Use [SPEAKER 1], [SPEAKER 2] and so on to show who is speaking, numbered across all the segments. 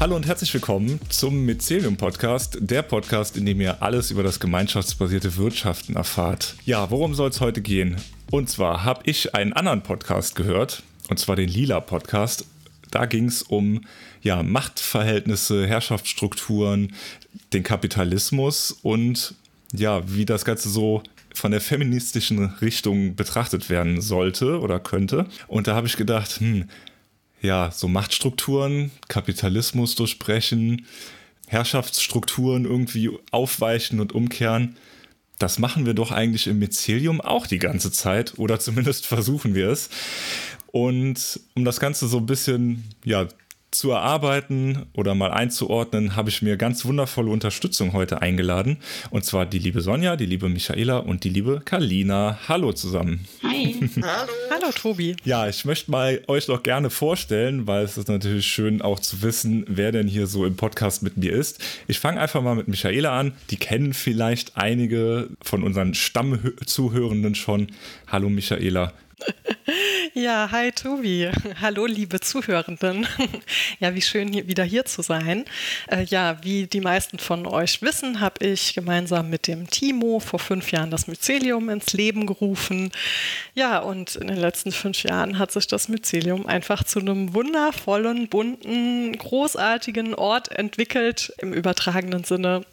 [SPEAKER 1] Hallo und herzlich willkommen zum Mycelium Podcast, der Podcast, in dem ihr alles über das gemeinschaftsbasierte Wirtschaften erfahrt. Ja, worum soll es heute gehen? Und zwar habe ich einen anderen Podcast gehört, und zwar den Lila Podcast. Da ging es um ja, Machtverhältnisse, Herrschaftsstrukturen, den Kapitalismus und ja, wie das Ganze so von der feministischen Richtung betrachtet werden sollte oder könnte. Und da habe ich gedacht, hm, ja, so Machtstrukturen, Kapitalismus durchbrechen, Herrschaftsstrukturen irgendwie aufweichen und umkehren. Das machen wir doch eigentlich im Mycelium auch die ganze Zeit oder zumindest versuchen wir es. Und um das Ganze so ein bisschen ja, zu erarbeiten oder mal einzuordnen, habe ich mir ganz wundervolle Unterstützung heute eingeladen. Und zwar die liebe Sonja, die liebe Michaela und die liebe Kalina. Hallo zusammen.
[SPEAKER 2] Hi. Hallo.
[SPEAKER 3] Hallo Tobi.
[SPEAKER 1] Ja, ich möchte mal euch doch gerne vorstellen, weil es ist natürlich schön auch zu wissen, wer denn hier so im Podcast mit mir ist. Ich fange einfach mal mit Michaela an. Die kennen vielleicht einige von unseren Stammzuhörenden schon. Hallo Michaela.
[SPEAKER 3] Ja, hi Tobi. Hallo, liebe Zuhörenden. Ja, wie schön hier, wieder hier zu sein. Äh, ja, wie die meisten von euch wissen, habe ich gemeinsam mit dem Timo vor fünf Jahren das Mycelium ins Leben gerufen. Ja, und in den letzten fünf Jahren hat sich das Mycelium einfach zu einem wundervollen, bunten, großartigen Ort entwickelt, im übertragenen Sinne,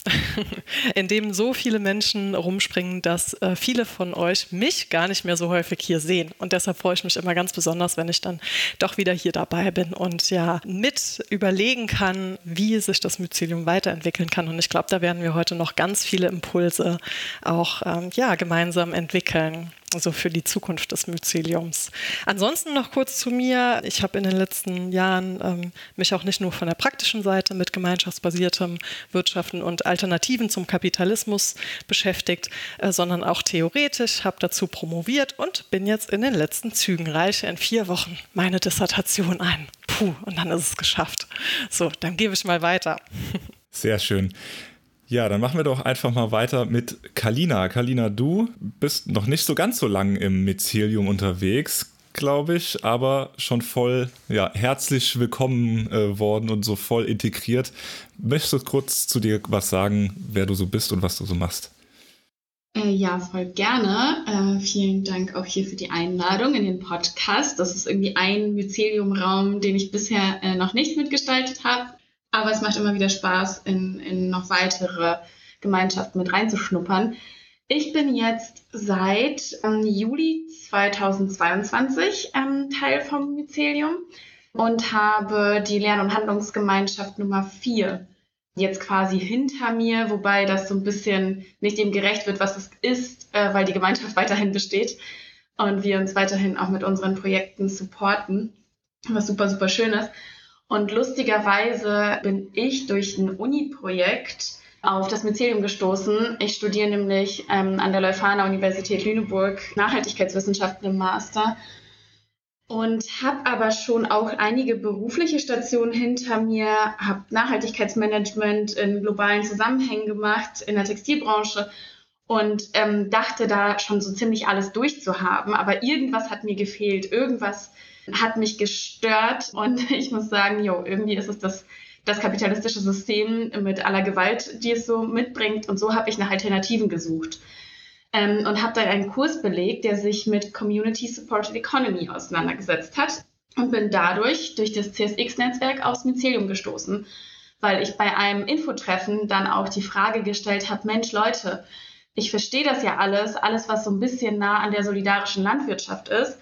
[SPEAKER 3] in dem so viele Menschen rumspringen, dass äh, viele von euch mich gar nicht mehr so häufig hier sehen. Und deshalb freue ich mich immer ganz besonders, wenn ich dann doch wieder hier dabei bin und ja mit überlegen kann, wie sich das Mycelium weiterentwickeln kann. Und ich glaube, da werden wir heute noch ganz viele Impulse auch ähm, ja, gemeinsam entwickeln also für die Zukunft des Myceliums. Ansonsten noch kurz zu mir. Ich habe in den letzten Jahren ähm, mich auch nicht nur von der praktischen Seite mit gemeinschaftsbasiertem Wirtschaften und Alternativen zum Kapitalismus beschäftigt, äh, sondern auch theoretisch, habe dazu promoviert und bin jetzt in den letzten Zügen, reiche in vier Wochen meine Dissertation ein. Puh, und dann ist es geschafft. So, dann gebe ich mal weiter.
[SPEAKER 1] Sehr schön. Ja, dann machen wir doch einfach mal weiter mit Kalina. Kalina, du bist noch nicht so ganz so lang im Mycelium unterwegs, glaube ich, aber schon voll ja, herzlich willkommen äh, worden und so voll integriert. Möchtest du kurz zu dir was sagen, wer du so bist und was du so machst?
[SPEAKER 2] Äh, ja, voll gerne. Äh, vielen Dank auch hier für die Einladung in den Podcast. Das ist irgendwie ein Mycelium-Raum, den ich bisher äh, noch nicht mitgestaltet habe. Aber es macht immer wieder Spaß, in, in noch weitere Gemeinschaften mit reinzuschnuppern. Ich bin jetzt seit ähm, Juli 2022 ähm, Teil vom Mycelium und habe die Lern- und Handlungsgemeinschaft Nummer 4 jetzt quasi hinter mir, wobei das so ein bisschen nicht dem gerecht wird, was es ist, äh, weil die Gemeinschaft weiterhin besteht und wir uns weiterhin auch mit unseren Projekten supporten, was super, super schön ist. Und lustigerweise bin ich durch ein Uni-Projekt auf das Mycelium gestoßen. Ich studiere nämlich ähm, an der Leuphana Universität Lüneburg Nachhaltigkeitswissenschaften im Master und habe aber schon auch einige berufliche Stationen hinter mir, habe Nachhaltigkeitsmanagement in globalen Zusammenhängen gemacht in der Textilbranche und ähm, dachte da schon so ziemlich alles durchzuhaben, aber irgendwas hat mir gefehlt, irgendwas hat mich gestört und ich muss sagen, jo, irgendwie ist es das, das kapitalistische System mit aller Gewalt, die es so mitbringt und so habe ich nach Alternativen gesucht. Ähm, und habe dann einen Kurs belegt, der sich mit Community Supported Economy auseinandergesetzt hat und bin dadurch durch das CSX-Netzwerk aufs Mycelium gestoßen, weil ich bei einem Infotreffen dann auch die Frage gestellt habe, Mensch Leute, ich verstehe das ja alles, alles, was so ein bisschen nah an der solidarischen Landwirtschaft ist,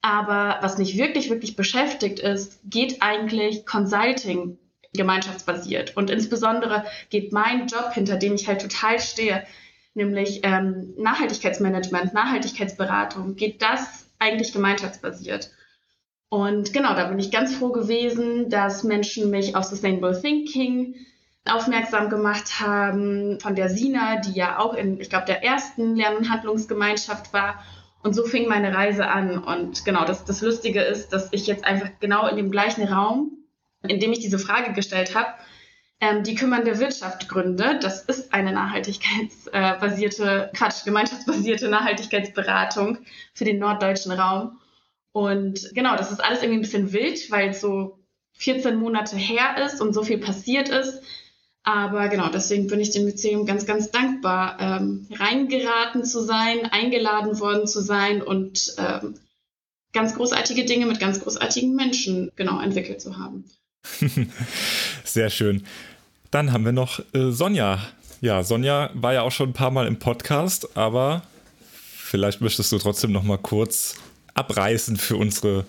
[SPEAKER 2] aber was mich wirklich, wirklich beschäftigt ist, geht eigentlich Consulting gemeinschaftsbasiert. Und insbesondere geht mein Job, hinter dem ich halt total stehe, nämlich ähm, Nachhaltigkeitsmanagement, Nachhaltigkeitsberatung, geht das eigentlich gemeinschaftsbasiert. Und genau, da bin ich ganz froh gewesen, dass Menschen mich auf Sustainable Thinking aufmerksam gemacht haben, von der Sina, die ja auch in, ich glaube, der ersten Lern- und Handlungsgemeinschaft war und so fing meine Reise an. Und genau, das, das Lustige ist, dass ich jetzt einfach genau in dem gleichen Raum, in dem ich diese Frage gestellt habe, ähm, die kümmernde Wirtschaft gründe. Das ist eine nachhaltigkeitsbasierte, Quatsch, gemeinschaftsbasierte Nachhaltigkeitsberatung für den norddeutschen Raum. Und genau, das ist alles irgendwie ein bisschen wild, weil es so 14 Monate her ist und so viel passiert ist. Aber genau, deswegen bin ich dem Museum ganz, ganz dankbar, ähm, reingeraten zu sein, eingeladen worden zu sein und ähm, ganz großartige Dinge mit ganz großartigen Menschen genau entwickelt zu haben.
[SPEAKER 1] Sehr schön. Dann haben wir noch äh, Sonja. Ja, Sonja war ja auch schon ein paar Mal im Podcast, aber vielleicht möchtest du trotzdem noch mal kurz abreißen für unsere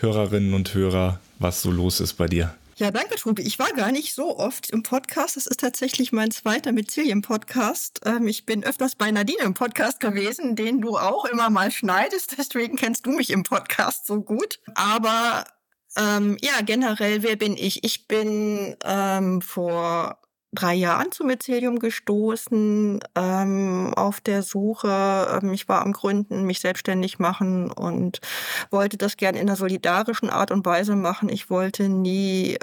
[SPEAKER 1] Hörerinnen und Hörer, was so los ist bei dir.
[SPEAKER 4] Ja, danke, Tobi. Ich war gar nicht so oft im Podcast. Das ist tatsächlich mein zweiter Mycelium-Podcast. Ähm, ich bin öfters bei Nadine im Podcast gewesen, den du auch immer mal schneidest. Deswegen kennst du mich im Podcast so gut. Aber ähm, ja, generell, wer bin ich? Ich bin ähm, vor drei Jahren zum Mycelium gestoßen, ähm, auf der Suche. Ähm, ich war am Gründen, mich selbstständig machen und wollte das gern in einer solidarischen Art und Weise machen. Ich wollte nie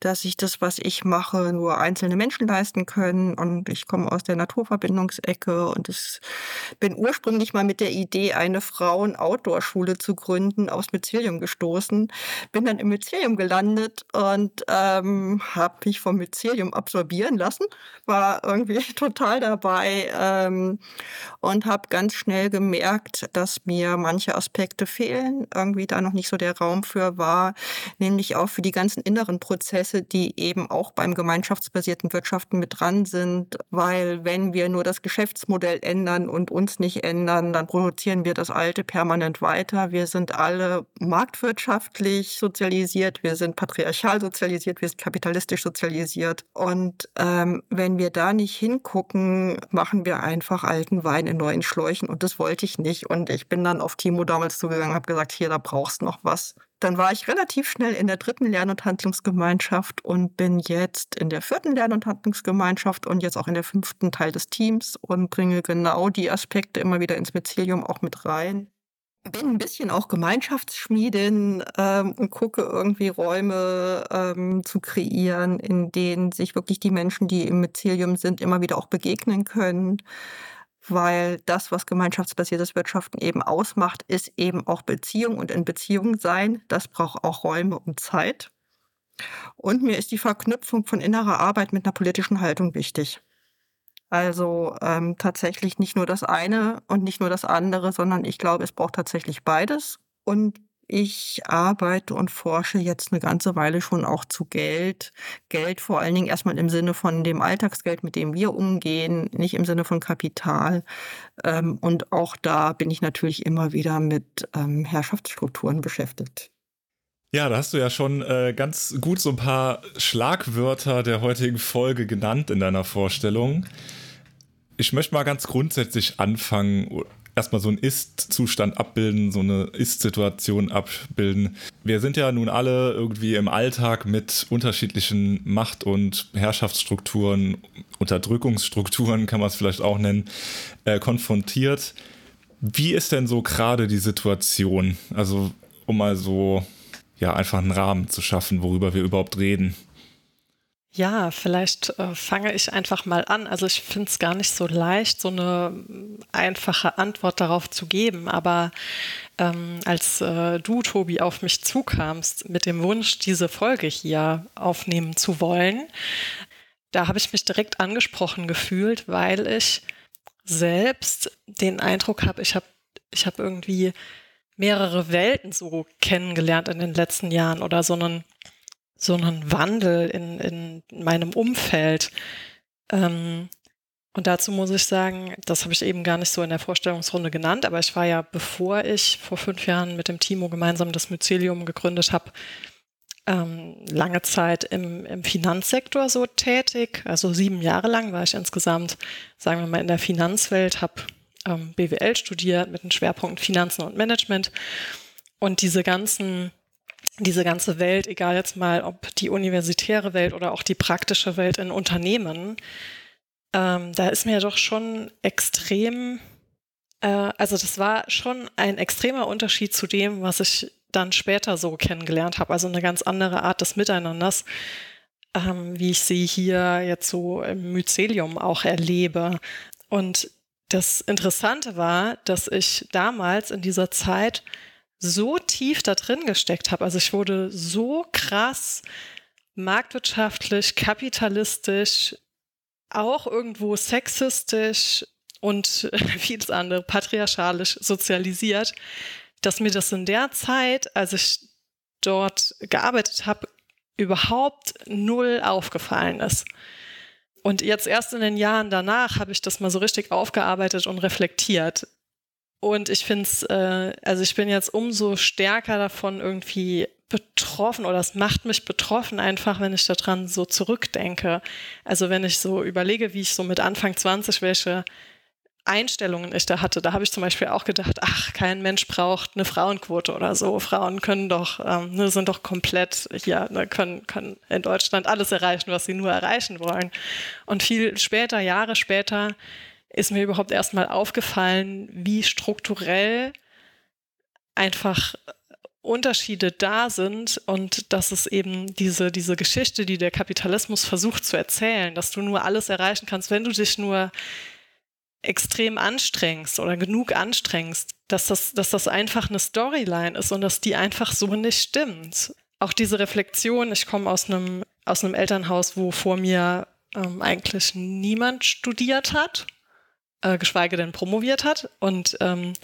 [SPEAKER 4] dass ich das, was ich mache, nur einzelne Menschen leisten können. Und ich komme aus der Naturverbindungsecke und ich bin ursprünglich mal mit der Idee, eine Frauen-Outdoor-Schule zu gründen, aus Mycelium gestoßen. Bin dann im Mycelium gelandet und ähm, habe mich vom Mycelium absorbieren lassen. War irgendwie total dabei ähm, und habe ganz schnell gemerkt, dass mir manche Aspekte fehlen. Irgendwie da noch nicht so der Raum für war, nämlich auch für die ganzen inneren Prozesse Prozesse, die eben auch beim gemeinschaftsbasierten Wirtschaften mit dran sind, weil wenn wir nur das Geschäftsmodell ändern und uns nicht ändern, dann produzieren wir das Alte permanent weiter. Wir sind alle marktwirtschaftlich sozialisiert, wir sind patriarchal sozialisiert, wir sind kapitalistisch sozialisiert. Und ähm, wenn wir da nicht hingucken, machen wir einfach alten Wein in neuen Schläuchen und das wollte ich nicht. Und ich bin dann auf Timo damals zugegangen, habe gesagt, hier, da brauchst noch was. Dann war ich relativ schnell in der dritten Lern- und Handlungsgemeinschaft und bin jetzt in der vierten Lern- und Handlungsgemeinschaft und jetzt auch in der fünften Teil des Teams und bringe genau die Aspekte immer wieder ins Mycelium auch mit rein. Bin ein bisschen auch Gemeinschaftsschmiedin ähm, und gucke irgendwie Räume ähm, zu kreieren, in denen sich wirklich die Menschen, die im Mycelium sind, immer wieder auch begegnen können weil das, was gemeinschaftsbasiertes Wirtschaften eben ausmacht, ist eben auch Beziehung und in Beziehung sein. Das braucht auch Räume und Zeit. Und mir ist die Verknüpfung von innerer Arbeit mit einer politischen Haltung wichtig. Also ähm, tatsächlich nicht nur das eine und nicht nur das andere, sondern ich glaube, es braucht tatsächlich beides. Und ich arbeite und forsche jetzt eine ganze Weile schon auch zu Geld. Geld vor allen Dingen erstmal im Sinne von dem Alltagsgeld, mit dem wir umgehen, nicht im Sinne von Kapital. Ähm, und auch da bin ich natürlich immer wieder mit ähm, Herrschaftsstrukturen beschäftigt.
[SPEAKER 1] Ja, da hast du ja schon äh, ganz gut so ein paar Schlagwörter der heutigen Folge genannt in deiner Vorstellung. Ich möchte mal ganz grundsätzlich anfangen erstmal so einen Ist-Zustand abbilden, so eine Ist-Situation abbilden. Wir sind ja nun alle irgendwie im Alltag mit unterschiedlichen Macht- und Herrschaftsstrukturen, Unterdrückungsstrukturen kann man es vielleicht auch nennen, äh, konfrontiert. Wie ist denn so gerade die Situation? Also, um mal so, ja, einfach einen Rahmen zu schaffen, worüber wir überhaupt reden.
[SPEAKER 3] Ja, vielleicht äh, fange ich einfach mal an. Also ich finde es gar nicht so leicht, so eine einfache Antwort darauf zu geben. Aber ähm, als äh, du, Tobi, auf mich zukamst mit dem Wunsch, diese Folge hier aufnehmen zu wollen, da habe ich mich direkt angesprochen gefühlt, weil ich selbst den Eindruck habe, ich habe ich hab irgendwie mehrere Welten so kennengelernt in den letzten Jahren oder so einen so einen Wandel in, in meinem Umfeld. Ähm, und dazu muss ich sagen, das habe ich eben gar nicht so in der Vorstellungsrunde genannt, aber ich war ja, bevor ich vor fünf Jahren mit dem Timo gemeinsam das Mycelium gegründet habe, ähm, lange Zeit im, im Finanzsektor so tätig. Also sieben Jahre lang war ich insgesamt, sagen wir mal, in der Finanzwelt, habe ähm, BWL studiert mit dem Schwerpunkt Finanzen und Management. Und diese ganzen diese ganze Welt, egal jetzt mal, ob die universitäre Welt oder auch die praktische Welt in Unternehmen, ähm, da ist mir doch schon extrem, äh, also das war schon ein extremer Unterschied zu dem, was ich dann später so kennengelernt habe. Also eine ganz andere Art des Miteinanders, ähm, wie ich sie hier jetzt so im Mycelium auch erlebe. Und das Interessante war, dass ich damals in dieser Zeit so tief da drin gesteckt habe. Also ich wurde so krass marktwirtschaftlich, kapitalistisch, auch irgendwo sexistisch und vieles andere patriarchalisch sozialisiert, dass mir das in der Zeit, als ich dort gearbeitet habe, überhaupt null aufgefallen ist. Und jetzt erst in den Jahren danach habe ich das mal so richtig aufgearbeitet und reflektiert. Und ich finde es, äh, also ich bin jetzt umso stärker davon irgendwie betroffen oder es macht mich betroffen einfach, wenn ich daran so zurückdenke. Also wenn ich so überlege, wie ich so mit Anfang 20 welche Einstellungen ich da hatte. Da habe ich zum Beispiel auch gedacht, ach, kein Mensch braucht eine Frauenquote oder so. Frauen können doch, ähm, ne, sind doch komplett hier, ne, können, können in Deutschland alles erreichen, was sie nur erreichen wollen. Und viel später, Jahre später, ist mir überhaupt erstmal aufgefallen, wie strukturell einfach Unterschiede da sind und dass es eben diese, diese Geschichte, die der Kapitalismus versucht zu erzählen, dass du nur alles erreichen kannst, wenn du dich nur extrem anstrengst oder genug anstrengst, dass das, dass das einfach eine Storyline ist und dass die einfach so nicht stimmt. Auch diese Reflexion, ich komme aus einem, aus einem Elternhaus, wo vor mir ähm, eigentlich niemand studiert hat, äh, geschweige denn promoviert hat. Und ähm,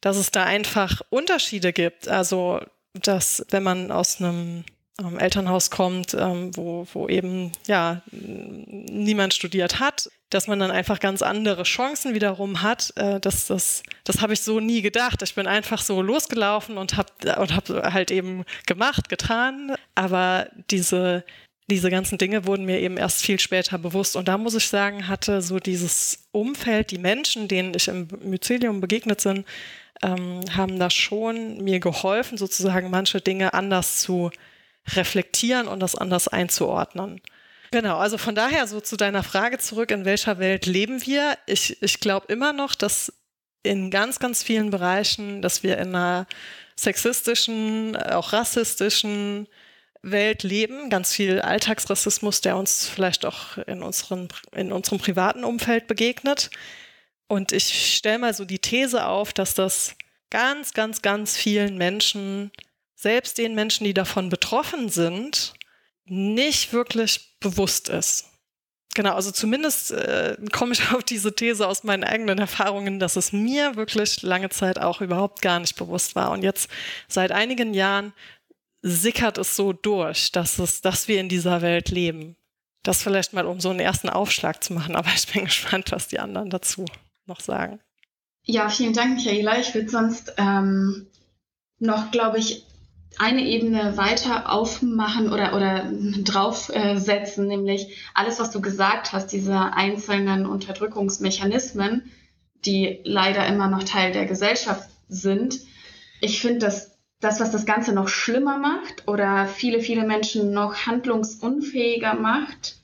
[SPEAKER 3] dass es da einfach Unterschiede gibt. Also, dass wenn man aus einem ähm, Elternhaus kommt, ähm, wo, wo eben ja niemand studiert hat, dass man dann einfach ganz andere Chancen wiederum hat. Äh, das das, das habe ich so nie gedacht. Ich bin einfach so losgelaufen und habe und hab halt eben gemacht, getan. Aber diese, diese ganzen Dinge wurden mir eben erst viel später bewusst. Und da muss ich sagen, hatte so dieses Umfeld, die Menschen, denen ich im Mycelium begegnet bin, ähm, haben da schon mir geholfen, sozusagen manche Dinge anders zu reflektieren und das anders einzuordnen. Genau, also von daher so zu deiner Frage zurück, in welcher Welt leben wir? Ich, ich glaube immer noch, dass in ganz, ganz vielen Bereichen, dass wir in einer sexistischen, auch rassistischen Welt leben, ganz viel Alltagsrassismus, der uns vielleicht auch in, unseren, in unserem privaten Umfeld begegnet. Und ich stelle mal so die These auf, dass das ganz, ganz, ganz vielen Menschen, selbst den Menschen, die davon betroffen sind, nicht wirklich bewusst ist. Genau, also zumindest äh, komme ich auf diese These aus meinen eigenen Erfahrungen, dass es mir wirklich lange Zeit auch überhaupt gar nicht bewusst war. Und jetzt seit einigen Jahren sickert es so durch, dass, es, dass wir in dieser Welt leben. Das vielleicht mal, um so einen ersten Aufschlag zu machen, aber ich bin gespannt, was die anderen dazu noch sagen?
[SPEAKER 2] Ja, vielen Dank, Michaela. Ich würde sonst ähm, noch, glaube ich, eine Ebene weiter aufmachen oder, oder draufsetzen, nämlich alles, was du gesagt hast, diese einzelnen Unterdrückungsmechanismen, die leider immer noch Teil der Gesellschaft sind. Ich finde, dass das, was das Ganze noch schlimmer macht oder viele, viele Menschen noch handlungsunfähiger macht,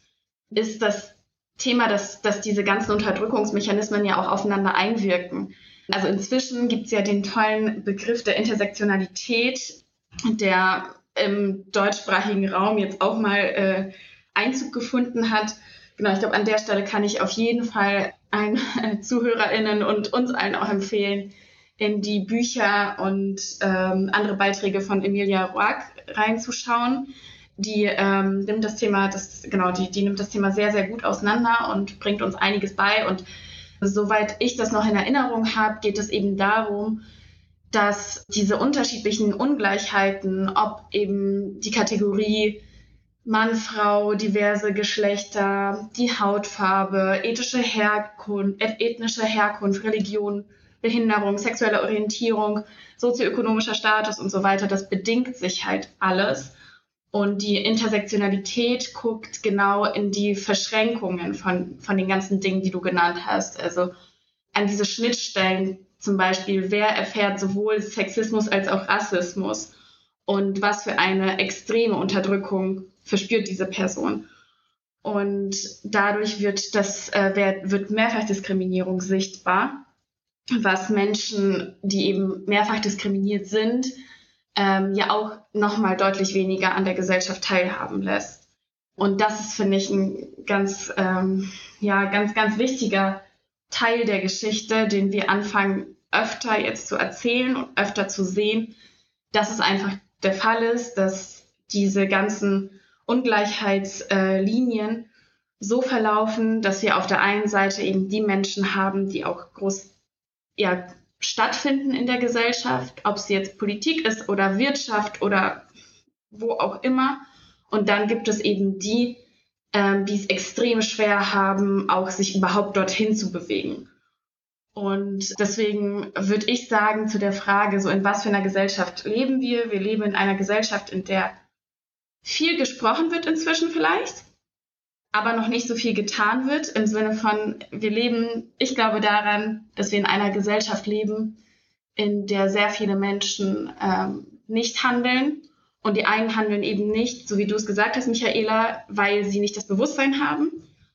[SPEAKER 2] ist, dass Thema, dass, dass diese ganzen Unterdrückungsmechanismen ja auch aufeinander einwirken. Also inzwischen gibt es ja den tollen Begriff der Intersektionalität, der im deutschsprachigen Raum jetzt auch mal äh, Einzug gefunden hat. Genau, ich glaube, an der Stelle kann ich auf jeden Fall allen äh, ZuhörerInnen und uns allen auch empfehlen, in die Bücher und ähm, andere Beiträge von Emilia Roark reinzuschauen die ähm, nimmt das Thema, das, genau, die, die nimmt das Thema sehr, sehr gut auseinander und bringt uns einiges bei. Und soweit ich das noch in Erinnerung habe, geht es eben darum, dass diese unterschiedlichen Ungleichheiten, ob eben die Kategorie Mann, Frau, diverse Geschlechter, die Hautfarbe, ethische Herkunft, ethnische Herkunft, Religion, Behinderung, sexuelle Orientierung, sozioökonomischer Status und so weiter, das bedingt sich halt alles. Und die Intersektionalität guckt genau in die Verschränkungen von, von den ganzen Dingen, die du genannt hast. Also an diese Schnittstellen zum Beispiel, wer erfährt sowohl Sexismus als auch Rassismus und was für eine extreme Unterdrückung verspürt diese Person. Und dadurch wird, das, äh, wird Mehrfachdiskriminierung sichtbar, was Menschen, die eben mehrfach diskriminiert sind, ähm, ja auch nochmal deutlich weniger an der Gesellschaft teilhaben lässt. Und das ist, finde ich, ein ganz, ähm, ja, ganz, ganz wichtiger Teil der Geschichte, den wir anfangen, öfter jetzt zu erzählen und öfter zu sehen, dass es einfach der Fall ist, dass diese ganzen Ungleichheitslinien so verlaufen, dass wir auf der einen Seite eben die Menschen haben, die auch groß ja, stattfinden in der Gesellschaft, ob es jetzt Politik ist oder Wirtschaft oder wo auch immer. Und dann gibt es eben die, ähm, die es extrem schwer haben, auch sich überhaupt dorthin zu bewegen. Und deswegen würde ich sagen zu der Frage, so in was für einer Gesellschaft leben wir? Wir leben in einer Gesellschaft, in der viel gesprochen wird inzwischen vielleicht, aber noch nicht so viel getan wird im Sinne von, wir leben, ich glaube daran, dass wir in einer Gesellschaft leben, in der sehr viele Menschen ähm, nicht handeln und die einen handeln eben nicht, so wie du es gesagt hast, Michaela, weil sie nicht das Bewusstsein haben.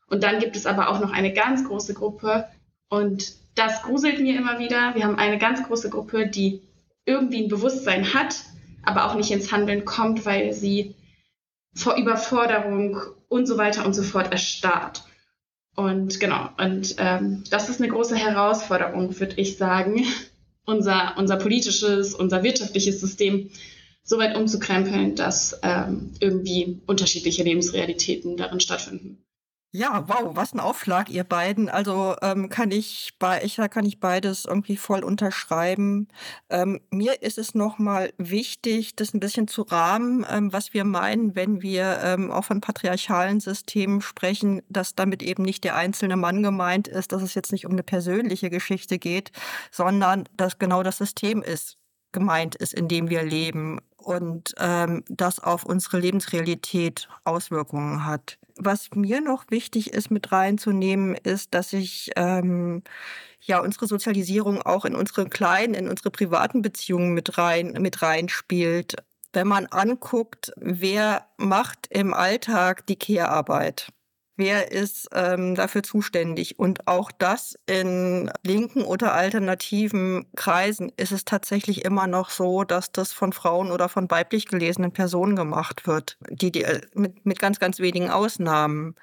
[SPEAKER 2] Und dann gibt es aber auch noch eine ganz große Gruppe und das gruselt mir immer wieder. Wir haben eine ganz große Gruppe, die irgendwie ein Bewusstsein hat, aber auch nicht ins Handeln kommt, weil sie vor Überforderung und so weiter und so fort erstarrt. Und genau, und ähm, das ist eine große Herausforderung, würde ich sagen, unser, unser politisches, unser wirtschaftliches System so weit umzukrempeln, dass ähm, irgendwie unterschiedliche Lebensrealitäten darin stattfinden.
[SPEAKER 4] Ja, wow, was ein Aufschlag, ihr beiden. Also ähm, kann ich bei ich kann ich beides irgendwie voll unterschreiben. Ähm, mir ist es nochmal wichtig, das ein bisschen zu rahmen, ähm, was wir meinen, wenn wir ähm, auch von patriarchalen Systemen sprechen, dass damit eben nicht der einzelne Mann gemeint ist, dass es jetzt nicht um eine persönliche Geschichte geht, sondern dass genau das System ist gemeint ist, in dem wir leben und ähm, das auf unsere Lebensrealität Auswirkungen hat. Was mir noch wichtig ist mit reinzunehmen, ist, dass ich ähm, ja unsere Sozialisierung auch in unsere kleinen, in unsere privaten Beziehungen mit rein mit reinspielt. Wenn man anguckt, wer macht im Alltag die Kehrarbeit? Wer ist ähm, dafür zuständig. Und auch das in linken oder alternativen Kreisen ist es tatsächlich immer noch so, dass das von Frauen oder von weiblich gelesenen Personen gemacht wird, die, die äh, mit, mit ganz, ganz wenigen Ausnahmen.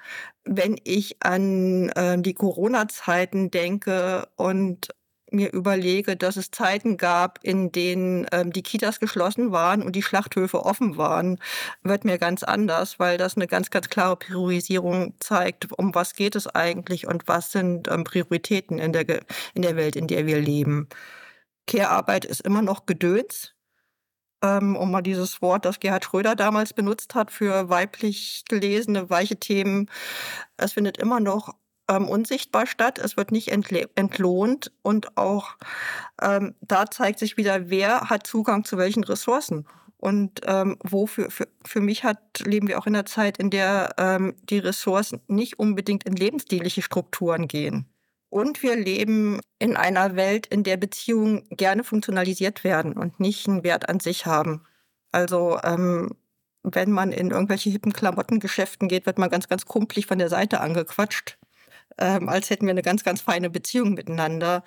[SPEAKER 4] Wenn ich an äh, die Corona-Zeiten denke und mir überlege, dass es Zeiten gab, in denen ähm, die Kitas geschlossen waren und die Schlachthöfe offen waren, wird mir ganz anders, weil das eine ganz, ganz klare Priorisierung zeigt, um was geht es eigentlich und was sind ähm, Prioritäten in der, in der Welt, in der wir leben. Care-Arbeit ist immer noch Gedöns, ähm, um mal dieses Wort, das Gerhard Schröder damals benutzt hat für weiblich gelesene, weiche Themen. Es findet immer noch ähm, unsichtbar statt. Es wird nicht entlohnt und auch ähm, da zeigt sich wieder, wer hat Zugang zu welchen Ressourcen. Und ähm, wo für, für, mich hat, leben wir auch in einer Zeit, in der ähm, die Ressourcen nicht unbedingt in lebensdienliche Strukturen gehen. Und wir leben in einer Welt, in der Beziehungen gerne funktionalisiert werden und nicht einen Wert an sich haben. Also ähm, wenn man in irgendwelche hippen Klamottengeschäften geht, wird man ganz, ganz kumpelig von der Seite angequatscht ähm, als hätten wir eine ganz, ganz feine Beziehung miteinander.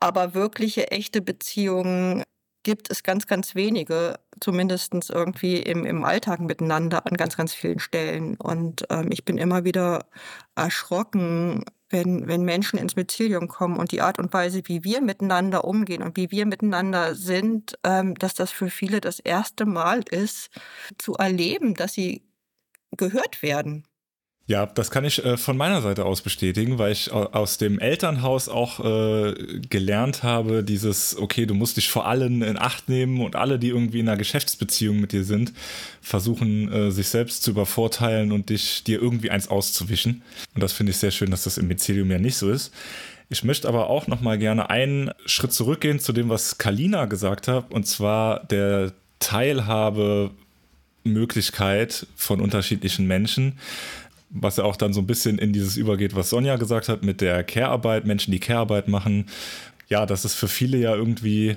[SPEAKER 4] Aber wirkliche, echte Beziehungen gibt es ganz, ganz wenige, zumindest irgendwie im, im Alltag miteinander an ganz, ganz vielen Stellen. Und ähm, ich bin immer wieder erschrocken, wenn, wenn Menschen ins Mycelium kommen und die Art und Weise, wie wir miteinander umgehen und wie wir miteinander sind, ähm, dass das für viele das erste Mal ist, zu erleben, dass sie gehört werden.
[SPEAKER 1] Ja, das kann ich äh, von meiner Seite aus bestätigen, weil ich aus dem Elternhaus auch äh, gelernt habe, dieses, okay, du musst dich vor allen in Acht nehmen und alle, die irgendwie in einer Geschäftsbeziehung mit dir sind, versuchen, äh, sich selbst zu übervorteilen und dich dir irgendwie eins auszuwischen. Und das finde ich sehr schön, dass das im Mycelium ja nicht so ist. Ich möchte aber auch noch mal gerne einen Schritt zurückgehen zu dem, was Kalina gesagt hat, und zwar der Teilhabe Möglichkeit von unterschiedlichen Menschen was ja auch dann so ein bisschen in dieses übergeht, was Sonja gesagt hat mit der Care-Arbeit, Menschen, die Care-Arbeit machen. Ja, dass es für viele ja irgendwie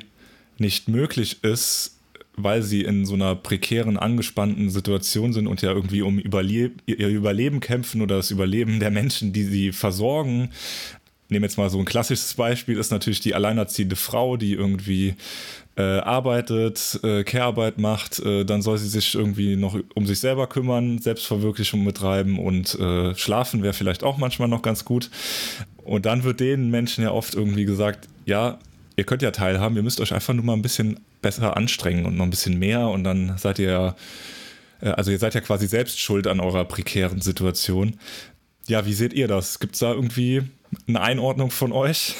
[SPEAKER 1] nicht möglich ist, weil sie in so einer prekären, angespannten Situation sind und ja irgendwie um Überle ihr Überleben kämpfen oder das Überleben der Menschen, die sie versorgen. Nehmen jetzt mal so ein klassisches Beispiel, ist natürlich die alleinerziehende Frau, die irgendwie äh, arbeitet, äh, Care-Arbeit macht, äh, dann soll sie sich irgendwie noch um sich selber kümmern, Selbstverwirklichung betreiben und äh, schlafen wäre vielleicht auch manchmal noch ganz gut. Und dann wird den Menschen ja oft irgendwie gesagt, ja, ihr könnt ja teilhaben, ihr müsst euch einfach nur mal ein bisschen besser anstrengen und noch ein bisschen mehr und dann seid ihr ja, äh, also ihr seid ja quasi selbst schuld an eurer prekären Situation. Ja, wie seht ihr das? Gibt es da irgendwie eine Einordnung von euch?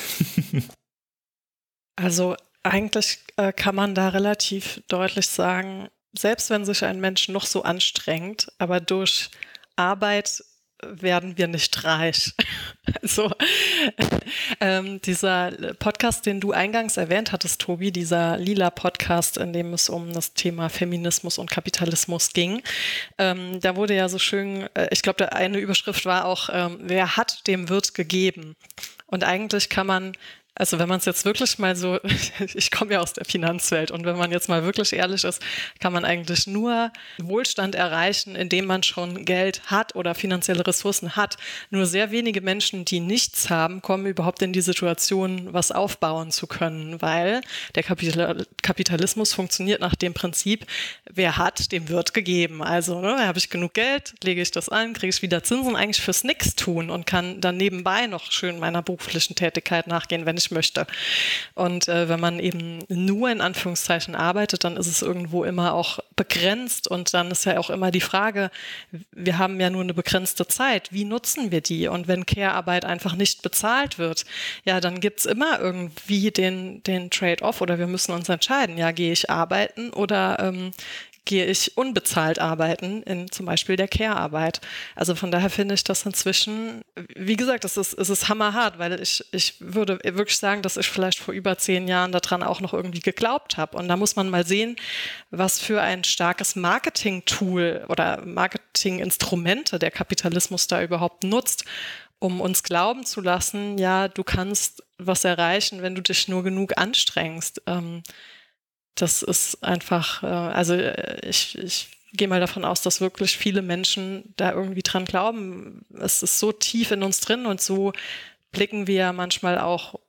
[SPEAKER 3] also eigentlich äh, kann man da relativ deutlich sagen, selbst wenn sich ein Mensch noch so anstrengt, aber durch Arbeit werden wir nicht reich. Also ähm, dieser Podcast, den du eingangs erwähnt hattest, Tobi, dieser lila Podcast, in dem es um das Thema Feminismus und Kapitalismus ging, ähm, da wurde ja so schön, äh, ich glaube, eine Überschrift war auch, ähm, wer hat, dem wird gegeben. Und eigentlich kann man also wenn man es jetzt wirklich mal so, ich komme ja aus der Finanzwelt und wenn man jetzt mal wirklich ehrlich ist, kann man eigentlich nur Wohlstand erreichen, indem man schon Geld hat oder finanzielle Ressourcen hat. Nur sehr wenige Menschen, die nichts haben, kommen überhaupt in die Situation, was aufbauen zu können, weil der Kapitalismus funktioniert nach dem Prinzip, wer hat, dem wird gegeben. Also ne, habe ich genug Geld, lege ich das an, kriege ich wieder Zinsen eigentlich fürs Nix tun und kann dann nebenbei noch schön meiner beruflichen Tätigkeit nachgehen, wenn ich nicht möchte. Und äh, wenn man eben nur in Anführungszeichen arbeitet, dann ist es irgendwo immer auch begrenzt und dann ist ja auch immer die Frage, wir haben ja nur eine begrenzte Zeit, wie nutzen wir die? Und wenn Care-Arbeit einfach nicht bezahlt wird, ja, dann gibt es immer irgendwie den, den Trade-off oder wir müssen uns entscheiden, ja, gehe ich arbeiten oder ähm, gehe ich unbezahlt arbeiten, in zum Beispiel der Care-Arbeit. Also von daher finde ich das inzwischen, wie gesagt, es ist, es ist hammerhart, weil ich, ich würde wirklich sagen, dass ich vielleicht vor über zehn Jahren daran auch noch irgendwie geglaubt habe. Und da muss man mal sehen, was für ein starkes Marketing-Tool oder Marketing-Instrumente der Kapitalismus da überhaupt nutzt, um uns glauben zu lassen, ja, du kannst was erreichen, wenn du dich nur genug anstrengst. Ähm, das ist einfach, äh, also äh, ich, ich gehe mal davon aus, dass wirklich viele Menschen da irgendwie dran glauben. Es ist so tief in uns drin und so blicken wir manchmal auch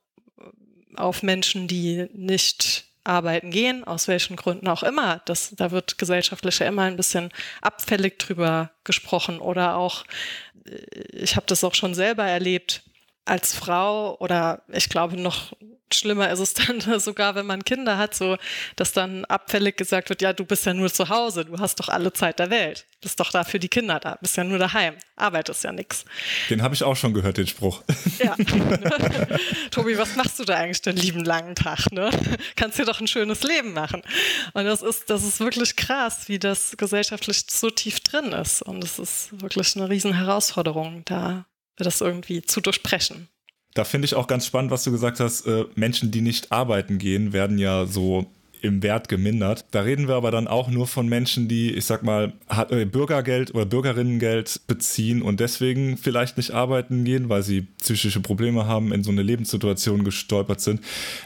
[SPEAKER 3] auf Menschen, die nicht arbeiten gehen, aus welchen Gründen auch immer. Das, da wird gesellschaftlich ja immer ein bisschen abfällig drüber gesprochen oder auch, äh, ich habe das auch schon selber erlebt, als Frau oder ich glaube noch schlimmer ist es dann sogar, wenn man Kinder hat, so, dass dann abfällig gesagt wird, ja, du bist ja nur zu Hause, du hast doch alle Zeit der Welt, bist doch da für die Kinder da, bist ja nur daheim, arbeitest ja nichts.
[SPEAKER 1] Den habe ich auch schon gehört, den Spruch. Ja.
[SPEAKER 3] Tobi, was machst du da eigentlich den lieben langen Tag, ne? Kannst dir doch ein schönes Leben machen. Und das ist, das ist wirklich krass, wie das gesellschaftlich so tief drin ist. Und es ist wirklich eine riesen Herausforderung, da das irgendwie zu durchbrechen.
[SPEAKER 1] Da finde ich auch ganz spannend, was du gesagt hast. Äh, Menschen, die nicht arbeiten gehen, werden ja so im Wert gemindert. Da reden wir aber dann auch nur von Menschen, die, ich sag mal, äh, Bürgergeld oder Bürgerinnengeld beziehen und deswegen vielleicht nicht arbeiten gehen, weil sie psychische Probleme haben, in so eine Lebenssituation gestolpert sind.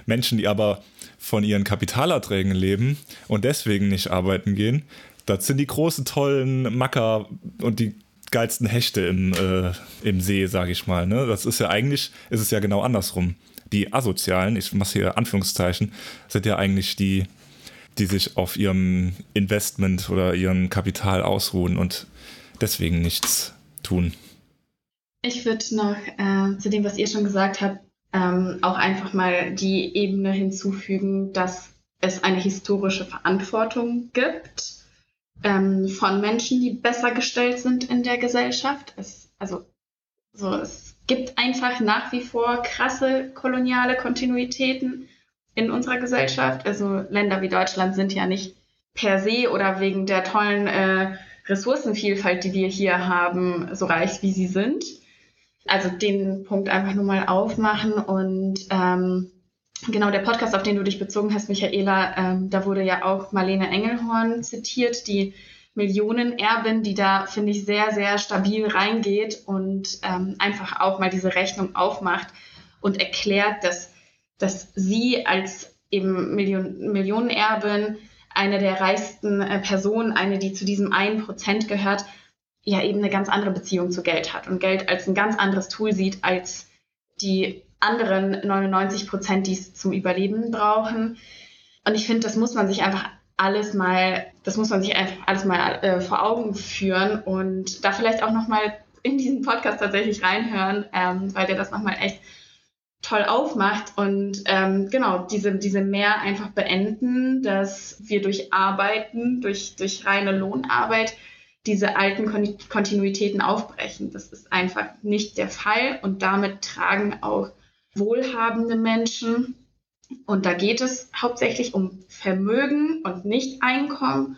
[SPEAKER 1] Menschen, die aber von ihren Kapitalerträgen leben und deswegen nicht arbeiten gehen. Das sind die großen, tollen Macker und die geilsten Hechte im, äh, im See, sage ich mal. Ne? Das ist ja eigentlich, ist es ja genau andersrum. Die Asozialen, ich mache hier Anführungszeichen, sind ja eigentlich die, die sich auf ihrem Investment oder ihrem Kapital ausruhen und deswegen nichts tun.
[SPEAKER 2] Ich würde noch äh, zu dem, was ihr schon gesagt habt, ähm, auch einfach mal die Ebene hinzufügen, dass es eine historische Verantwortung gibt ähm, von Menschen, die besser gestellt sind in der Gesellschaft. Es, also so, es gibt einfach nach wie vor krasse koloniale Kontinuitäten in unserer Gesellschaft. Also Länder wie Deutschland sind ja nicht per se oder wegen der tollen äh, Ressourcenvielfalt, die wir hier haben, so reich wie sie sind. Also den Punkt einfach nur mal aufmachen und ähm, genau der Podcast, auf den du dich bezogen hast, Michaela, ähm, da wurde ja auch Marlene Engelhorn zitiert, die Millionenerbin, die da, finde ich, sehr, sehr stabil reingeht und ähm, einfach auch mal diese Rechnung aufmacht und erklärt, dass, dass sie als eben Million, Millionenerbin eine der reichsten äh, Personen, eine, die zu diesem einen Prozent gehört, ja eben eine ganz andere Beziehung zu Geld hat und Geld als ein ganz anderes Tool sieht als die anderen 99 Prozent, die es zum Überleben brauchen. Und ich finde, das muss man sich einfach alles mal, das muss man sich einfach alles mal äh, vor Augen führen und da vielleicht auch nochmal in diesen Podcast tatsächlich reinhören, ähm, weil der das nochmal echt toll aufmacht und ähm, genau diese, diese Mehr einfach beenden, dass wir durch Arbeiten, durch, durch reine Lohnarbeit diese alten Kontinuitäten aufbrechen. Das ist einfach nicht der Fall und damit tragen auch wohlhabende Menschen, und da geht es hauptsächlich um Vermögen und nicht Einkommen,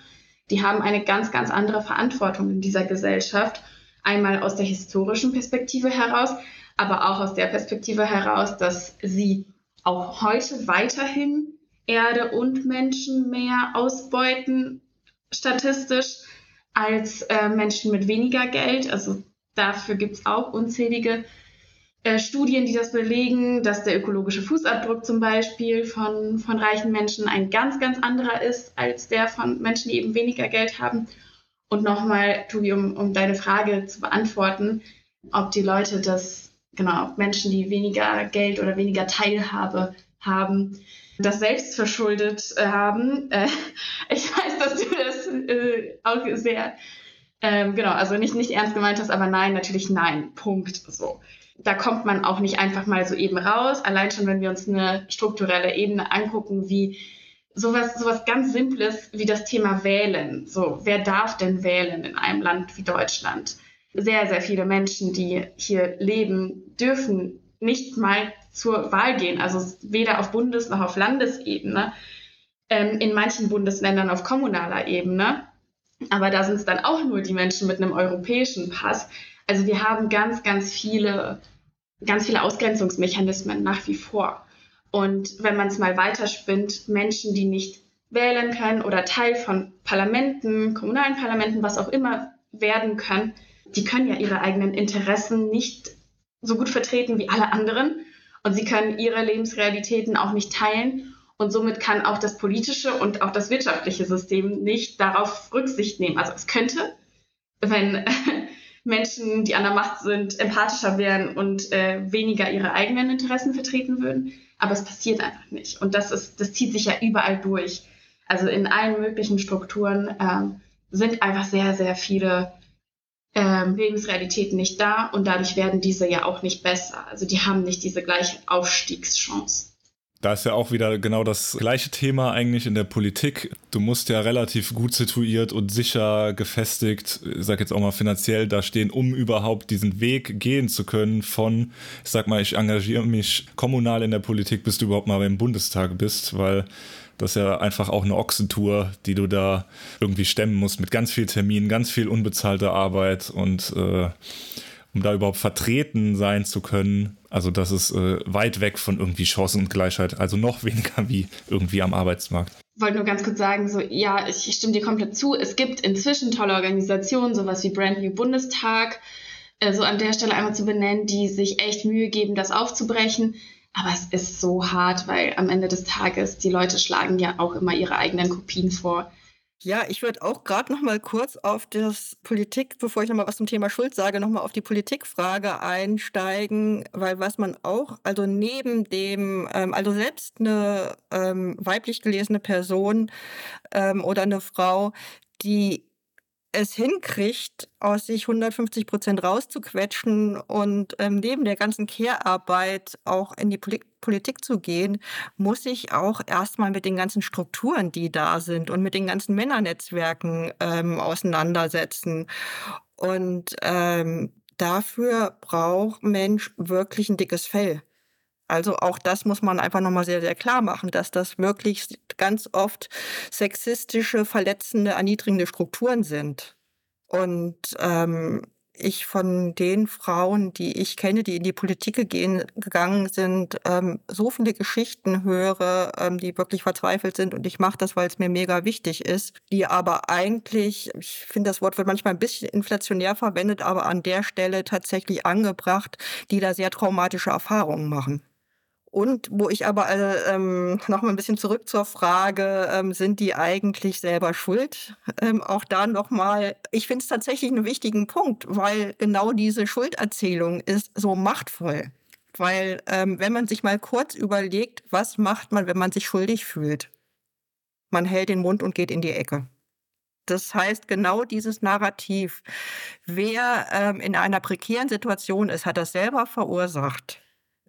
[SPEAKER 2] die haben eine ganz, ganz andere Verantwortung in dieser Gesellschaft. Einmal aus der historischen Perspektive heraus, aber auch aus der Perspektive heraus, dass sie auch heute weiterhin Erde und Menschen mehr ausbeuten, statistisch, als äh, Menschen mit weniger Geld. Also dafür gibt es auch unzählige äh, Studien, die das belegen, dass der ökologische Fußabdruck zum Beispiel von, von reichen Menschen ein ganz, ganz anderer ist als der von Menschen, die eben weniger Geld haben. Und nochmal, Tobi, um, um deine Frage zu beantworten, ob die Leute das, genau, Menschen, die weniger Geld oder weniger Teilhabe haben, das selbst verschuldet äh, haben. Äh, ich weiß, dass du das äh, auch sehr, ähm, genau, also nicht, nicht ernst gemeint hast, aber nein, natürlich nein. Punkt. So da kommt man auch nicht einfach mal so eben raus. Allein schon, wenn wir uns eine strukturelle Ebene angucken, wie sowas, sowas ganz Simples wie das Thema Wählen. So, wer darf denn wählen in einem Land wie Deutschland? Sehr, sehr viele Menschen, die hier leben, dürfen nicht mal zur Wahl gehen. Also weder auf Bundes- noch auf Landesebene. Ähm, in manchen Bundesländern auf kommunaler Ebene. Aber da sind es dann auch nur die Menschen mit einem europäischen Pass. Also wir haben ganz, ganz viele, ganz viele Ausgrenzungsmechanismen nach wie vor. Und wenn man es mal weiterspinnt, Menschen, die nicht wählen können oder Teil von Parlamenten, kommunalen Parlamenten, was auch immer werden können, die können ja ihre eigenen Interessen nicht so gut vertreten wie alle anderen. Und sie können ihre Lebensrealitäten auch nicht teilen. Und somit kann auch das politische und auch das wirtschaftliche System nicht darauf Rücksicht nehmen. Also es könnte, wenn Menschen, die an der Macht sind, empathischer wären und äh, weniger ihre eigenen Interessen vertreten würden. Aber es passiert einfach nicht. Und das ist, das zieht sich ja überall durch. Also in allen möglichen Strukturen ähm, sind einfach sehr, sehr viele ähm, Lebensrealitäten nicht da und dadurch werden diese ja auch nicht besser. Also die haben nicht diese gleiche Aufstiegschance.
[SPEAKER 1] Da ist ja auch wieder genau das gleiche Thema eigentlich in der Politik. Du musst ja relativ gut situiert und sicher gefestigt, ich sag jetzt auch mal finanziell da stehen, um überhaupt diesen Weg gehen zu können von, ich sag mal, ich engagiere mich kommunal in der Politik, bis du überhaupt mal beim Bundestag bist, weil das ist ja einfach auch eine Ochsentour, die du da irgendwie stemmen musst mit ganz viel Terminen, ganz viel unbezahlter Arbeit und äh, um da überhaupt vertreten sein zu können. Also das ist äh, weit weg von irgendwie Chancengleichheit, also noch weniger wie irgendwie am Arbeitsmarkt.
[SPEAKER 2] Ich wollte nur ganz kurz sagen, so ja, ich stimme dir komplett zu. Es gibt inzwischen tolle Organisationen, sowas wie Brand New Bundestag, äh, so an der Stelle einmal zu benennen, die sich echt Mühe geben, das aufzubrechen. Aber es ist so hart, weil am Ende des Tages die Leute schlagen ja auch immer ihre eigenen Kopien vor.
[SPEAKER 4] Ja, ich würde auch gerade noch mal kurz auf das Politik, bevor ich noch mal was zum Thema Schuld sage, noch mal auf die Politikfrage einsteigen, weil was man auch, also neben dem, ähm, also selbst eine ähm, weiblich gelesene Person ähm, oder eine Frau, die es hinkriegt, aus sich 150 Prozent rauszuquetschen und ähm, neben der ganzen Care-Arbeit auch in die Poli Politik zu gehen, muss ich auch erstmal mit den ganzen Strukturen, die da sind und mit den ganzen Männernetzwerken ähm, auseinandersetzen. Und ähm, dafür braucht Mensch wirklich ein dickes Fell. Also auch das muss man einfach nochmal sehr, sehr klar machen, dass das möglichst ganz oft sexistische, verletzende, erniedrigende Strukturen sind. Und ähm, ich von den Frauen, die ich kenne, die in die Politik gehen, gegangen sind, ähm, so viele Geschichten höre, ähm, die wirklich verzweifelt sind. Und ich mache das, weil es mir mega wichtig ist, die aber eigentlich, ich finde, das Wort wird manchmal ein bisschen inflationär verwendet, aber an der Stelle tatsächlich angebracht, die da sehr traumatische Erfahrungen machen. Und wo ich aber äh, ähm, noch mal ein bisschen zurück zur Frage, ähm, sind die eigentlich selber schuld? Ähm, auch da noch mal, ich finde es tatsächlich einen wichtigen Punkt, weil genau diese Schulderzählung ist so machtvoll. Weil ähm, wenn man sich mal kurz überlegt, was macht man, wenn man sich schuldig fühlt? Man hält den Mund und geht in die Ecke. Das heißt, genau dieses Narrativ, wer ähm, in einer prekären Situation ist, hat das selber verursacht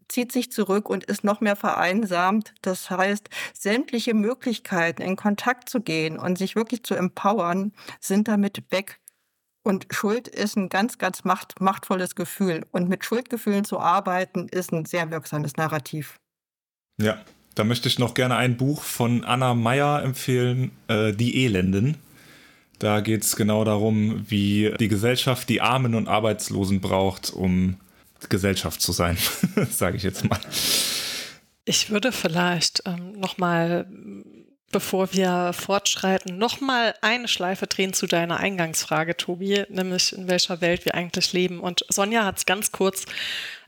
[SPEAKER 4] zieht sich zurück und ist noch mehr vereinsamt. Das heißt, sämtliche Möglichkeiten, in Kontakt zu gehen und sich wirklich zu empowern, sind damit weg. Und Schuld ist ein ganz, ganz macht, machtvolles Gefühl. Und mit Schuldgefühlen zu arbeiten, ist ein sehr wirksames Narrativ.
[SPEAKER 1] Ja, da möchte ich noch gerne ein Buch von Anna Meyer empfehlen, äh, Die Elenden. Da geht es genau darum, wie die Gesellschaft die Armen und Arbeitslosen braucht, um Gesellschaft zu sein, sage ich jetzt mal.
[SPEAKER 3] Ich würde vielleicht ähm, noch mal bevor wir fortschreiten, nochmal eine Schleife drehen zu deiner Eingangsfrage, Tobi, nämlich in welcher Welt wir eigentlich leben. Und Sonja hat es ganz kurz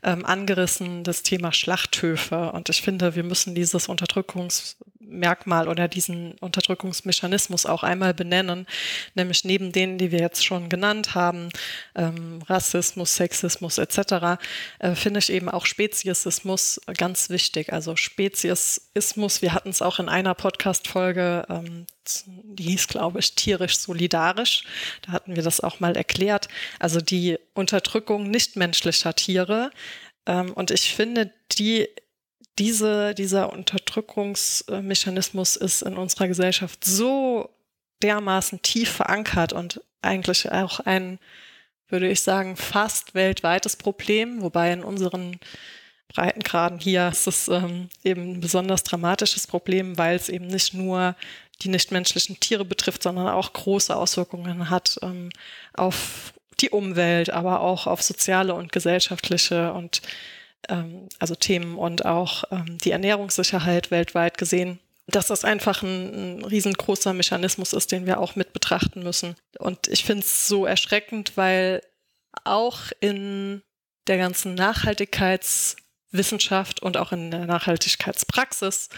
[SPEAKER 3] ähm, angerissen, das Thema Schlachthöfe. Und ich finde, wir müssen dieses Unterdrückungs Merkmal oder diesen Unterdrückungsmechanismus auch einmal benennen, nämlich neben denen, die wir jetzt schon genannt haben, ähm, Rassismus, Sexismus etc., äh, finde ich eben auch Speziesismus ganz wichtig. Also Speziesismus, wir hatten es auch in einer Podcast-Folge, ähm, die hieß, glaube ich, tierisch solidarisch. Da hatten wir das auch mal erklärt. Also die Unterdrückung nichtmenschlicher Tiere. Ähm, und ich finde, die diese, dieser Unterdrückungsmechanismus ist in unserer Gesellschaft so dermaßen tief verankert und eigentlich auch ein, würde ich sagen, fast weltweites Problem, wobei in unseren Breitengraden hier ist es ähm, eben ein besonders dramatisches Problem, weil es eben nicht nur die nichtmenschlichen Tiere betrifft, sondern auch große Auswirkungen hat ähm, auf die Umwelt, aber auch auf soziale und gesellschaftliche und also Themen und auch ähm, die Ernährungssicherheit weltweit gesehen, dass das einfach ein, ein riesengroßer Mechanismus ist, den wir auch mit betrachten müssen. Und ich finde es so erschreckend, weil auch in der ganzen Nachhaltigkeitswissenschaft und auch in der Nachhaltigkeitspraxis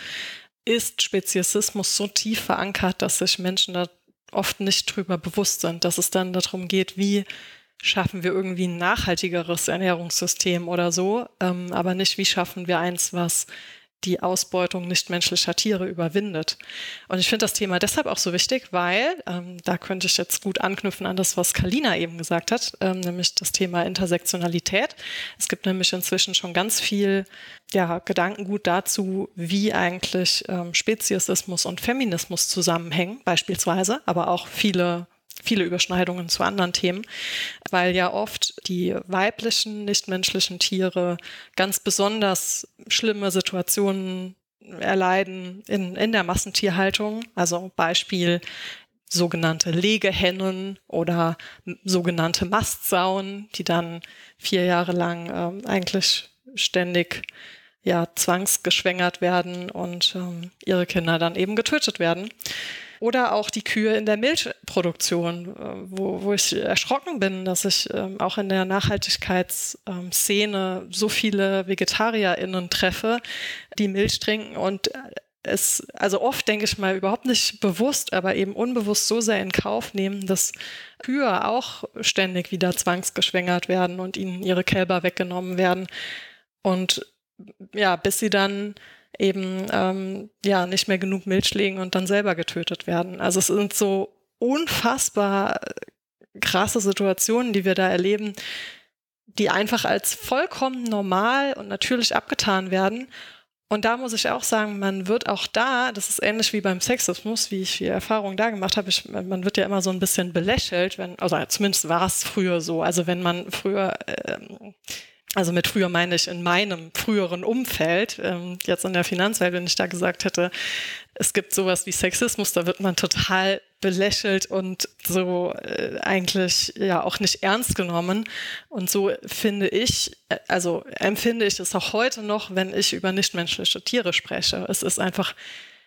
[SPEAKER 3] ist Speziesismus so tief verankert, dass sich Menschen da oft nicht drüber bewusst sind, dass es dann darum geht, wie schaffen wir irgendwie ein nachhaltigeres Ernährungssystem oder so, ähm, aber nicht, wie schaffen wir eins, was die Ausbeutung nichtmenschlicher Tiere überwindet. Und ich finde das Thema deshalb auch so wichtig, weil, ähm, da könnte ich jetzt gut anknüpfen an das, was Kalina eben gesagt hat, ähm, nämlich das Thema Intersektionalität. Es gibt nämlich inzwischen schon ganz viel ja, Gedankengut dazu, wie eigentlich ähm, Speziesismus und Feminismus zusammenhängen, beispielsweise, aber auch viele viele Überschneidungen zu anderen Themen, weil ja oft die weiblichen, nichtmenschlichen Tiere ganz besonders schlimme Situationen erleiden in, in der Massentierhaltung. Also Beispiel sogenannte Legehennen oder sogenannte Mastsauen, die dann vier Jahre lang ähm, eigentlich ständig ja, zwangsgeschwängert werden und ähm, ihre Kinder dann eben getötet werden. Oder auch die Kühe in der Milchproduktion, äh, wo, wo ich erschrocken bin, dass ich ähm, auch in der Nachhaltigkeitsszene so viele VegetarierInnen treffe, die Milch trinken und es, also oft denke ich mal überhaupt nicht bewusst, aber eben unbewusst so sehr in Kauf nehmen, dass Kühe auch ständig wieder zwangsgeschwängert werden und ihnen ihre Kälber weggenommen werden. Und ja, bis sie dann eben ähm, ja nicht mehr genug Milch legen und dann selber getötet werden. Also es sind so unfassbar krasse Situationen, die wir da erleben, die einfach als vollkommen normal und natürlich abgetan werden. Und da muss ich auch sagen, man wird auch da, das ist ähnlich wie beim Sexismus, wie ich die Erfahrung da gemacht habe, ich, man wird ja immer so ein bisschen belächelt, wenn, also zumindest war es früher so. Also wenn man früher ähm, also mit früher meine ich in meinem früheren Umfeld, ähm, jetzt in der Finanzwelt, wenn ich da gesagt hätte, es gibt sowas wie Sexismus, da wird man total belächelt und so äh, eigentlich ja auch nicht ernst genommen. Und so finde ich, äh, also empfinde ich es auch heute noch, wenn ich über nichtmenschliche Tiere spreche. Es ist einfach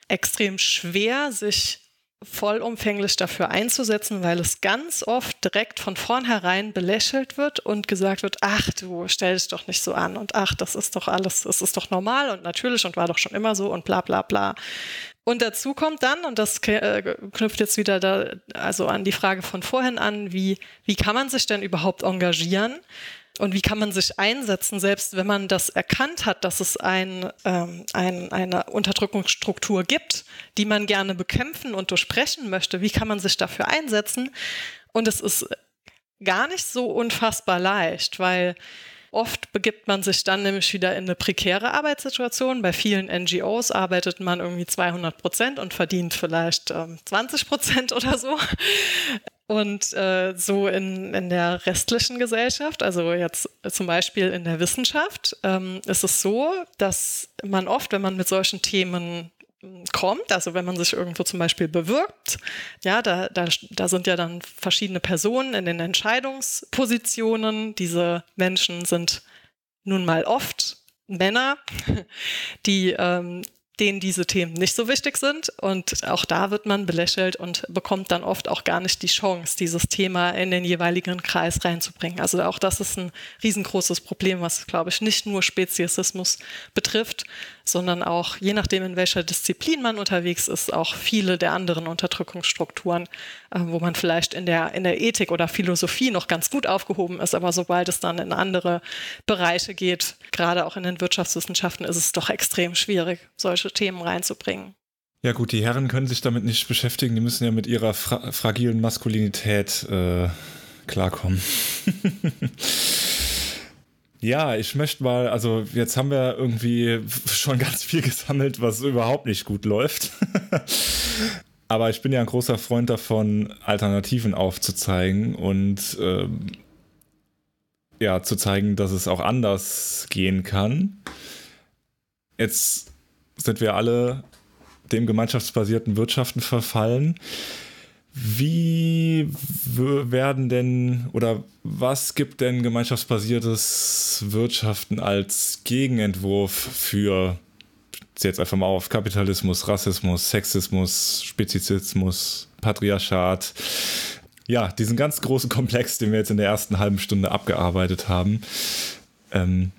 [SPEAKER 3] extrem schwer, sich vollumfänglich dafür einzusetzen, weil es ganz oft direkt von vornherein belächelt wird und gesagt wird, ach du stell dich doch nicht so an und ach, das ist doch alles, das ist doch normal und natürlich und war doch schon immer so und bla bla bla. Und dazu kommt dann, und das äh, knüpft jetzt wieder da, also an die Frage von vorhin an, wie, wie kann man sich denn überhaupt engagieren? Und wie kann man sich einsetzen, selbst wenn man das erkannt hat, dass es ein, ähm, ein, eine Unterdrückungsstruktur gibt, die man gerne bekämpfen und durchbrechen möchte? Wie kann man sich dafür einsetzen? Und es ist gar nicht so unfassbar leicht, weil Oft begibt man sich dann nämlich wieder in eine prekäre Arbeitssituation. Bei vielen NGOs arbeitet man irgendwie 200 Prozent und verdient vielleicht ähm, 20 Prozent oder so. Und äh, so in, in der restlichen Gesellschaft, also jetzt zum Beispiel in der Wissenschaft, ähm, ist es so, dass man oft, wenn man mit solchen Themen kommt, also wenn man sich irgendwo zum Beispiel bewirbt, ja, da, da, da sind ja dann verschiedene Personen in den Entscheidungspositionen. Diese Menschen sind nun mal oft Männer, die ähm, denen diese Themen nicht so wichtig sind. Und auch da wird man belächelt und bekommt dann oft auch gar nicht die Chance, dieses Thema in den jeweiligen Kreis reinzubringen. Also auch das ist ein riesengroßes Problem, was, glaube ich, nicht nur Speziesismus betrifft, sondern auch, je nachdem, in welcher Disziplin man unterwegs ist, auch viele der anderen Unterdrückungsstrukturen, äh, wo man vielleicht in der, in der Ethik oder Philosophie noch ganz gut aufgehoben ist, aber sobald es dann in andere Bereiche geht, gerade auch in den Wirtschaftswissenschaften, ist es doch extrem schwierig, solche Themen reinzubringen.
[SPEAKER 1] Ja gut, die Herren können sich damit nicht beschäftigen, die müssen ja mit ihrer fra fragilen Maskulinität äh, klarkommen. Ja, ich möchte mal, also jetzt haben wir irgendwie schon ganz viel gesammelt, was überhaupt nicht gut läuft. Aber ich bin ja ein großer Freund davon, Alternativen aufzuzeigen und ähm, ja, zu zeigen, dass es auch anders gehen kann. Jetzt sind wir alle dem gemeinschaftsbasierten Wirtschaften verfallen. Wie werden denn oder was gibt denn gemeinschaftsbasiertes Wirtschaften als Gegenentwurf für jetzt einfach mal auf Kapitalismus, Rassismus, Sexismus, Spezizismus, Patriarchat? Ja, diesen ganz großen Komplex, den wir jetzt in der ersten halben Stunde abgearbeitet haben. Ähm,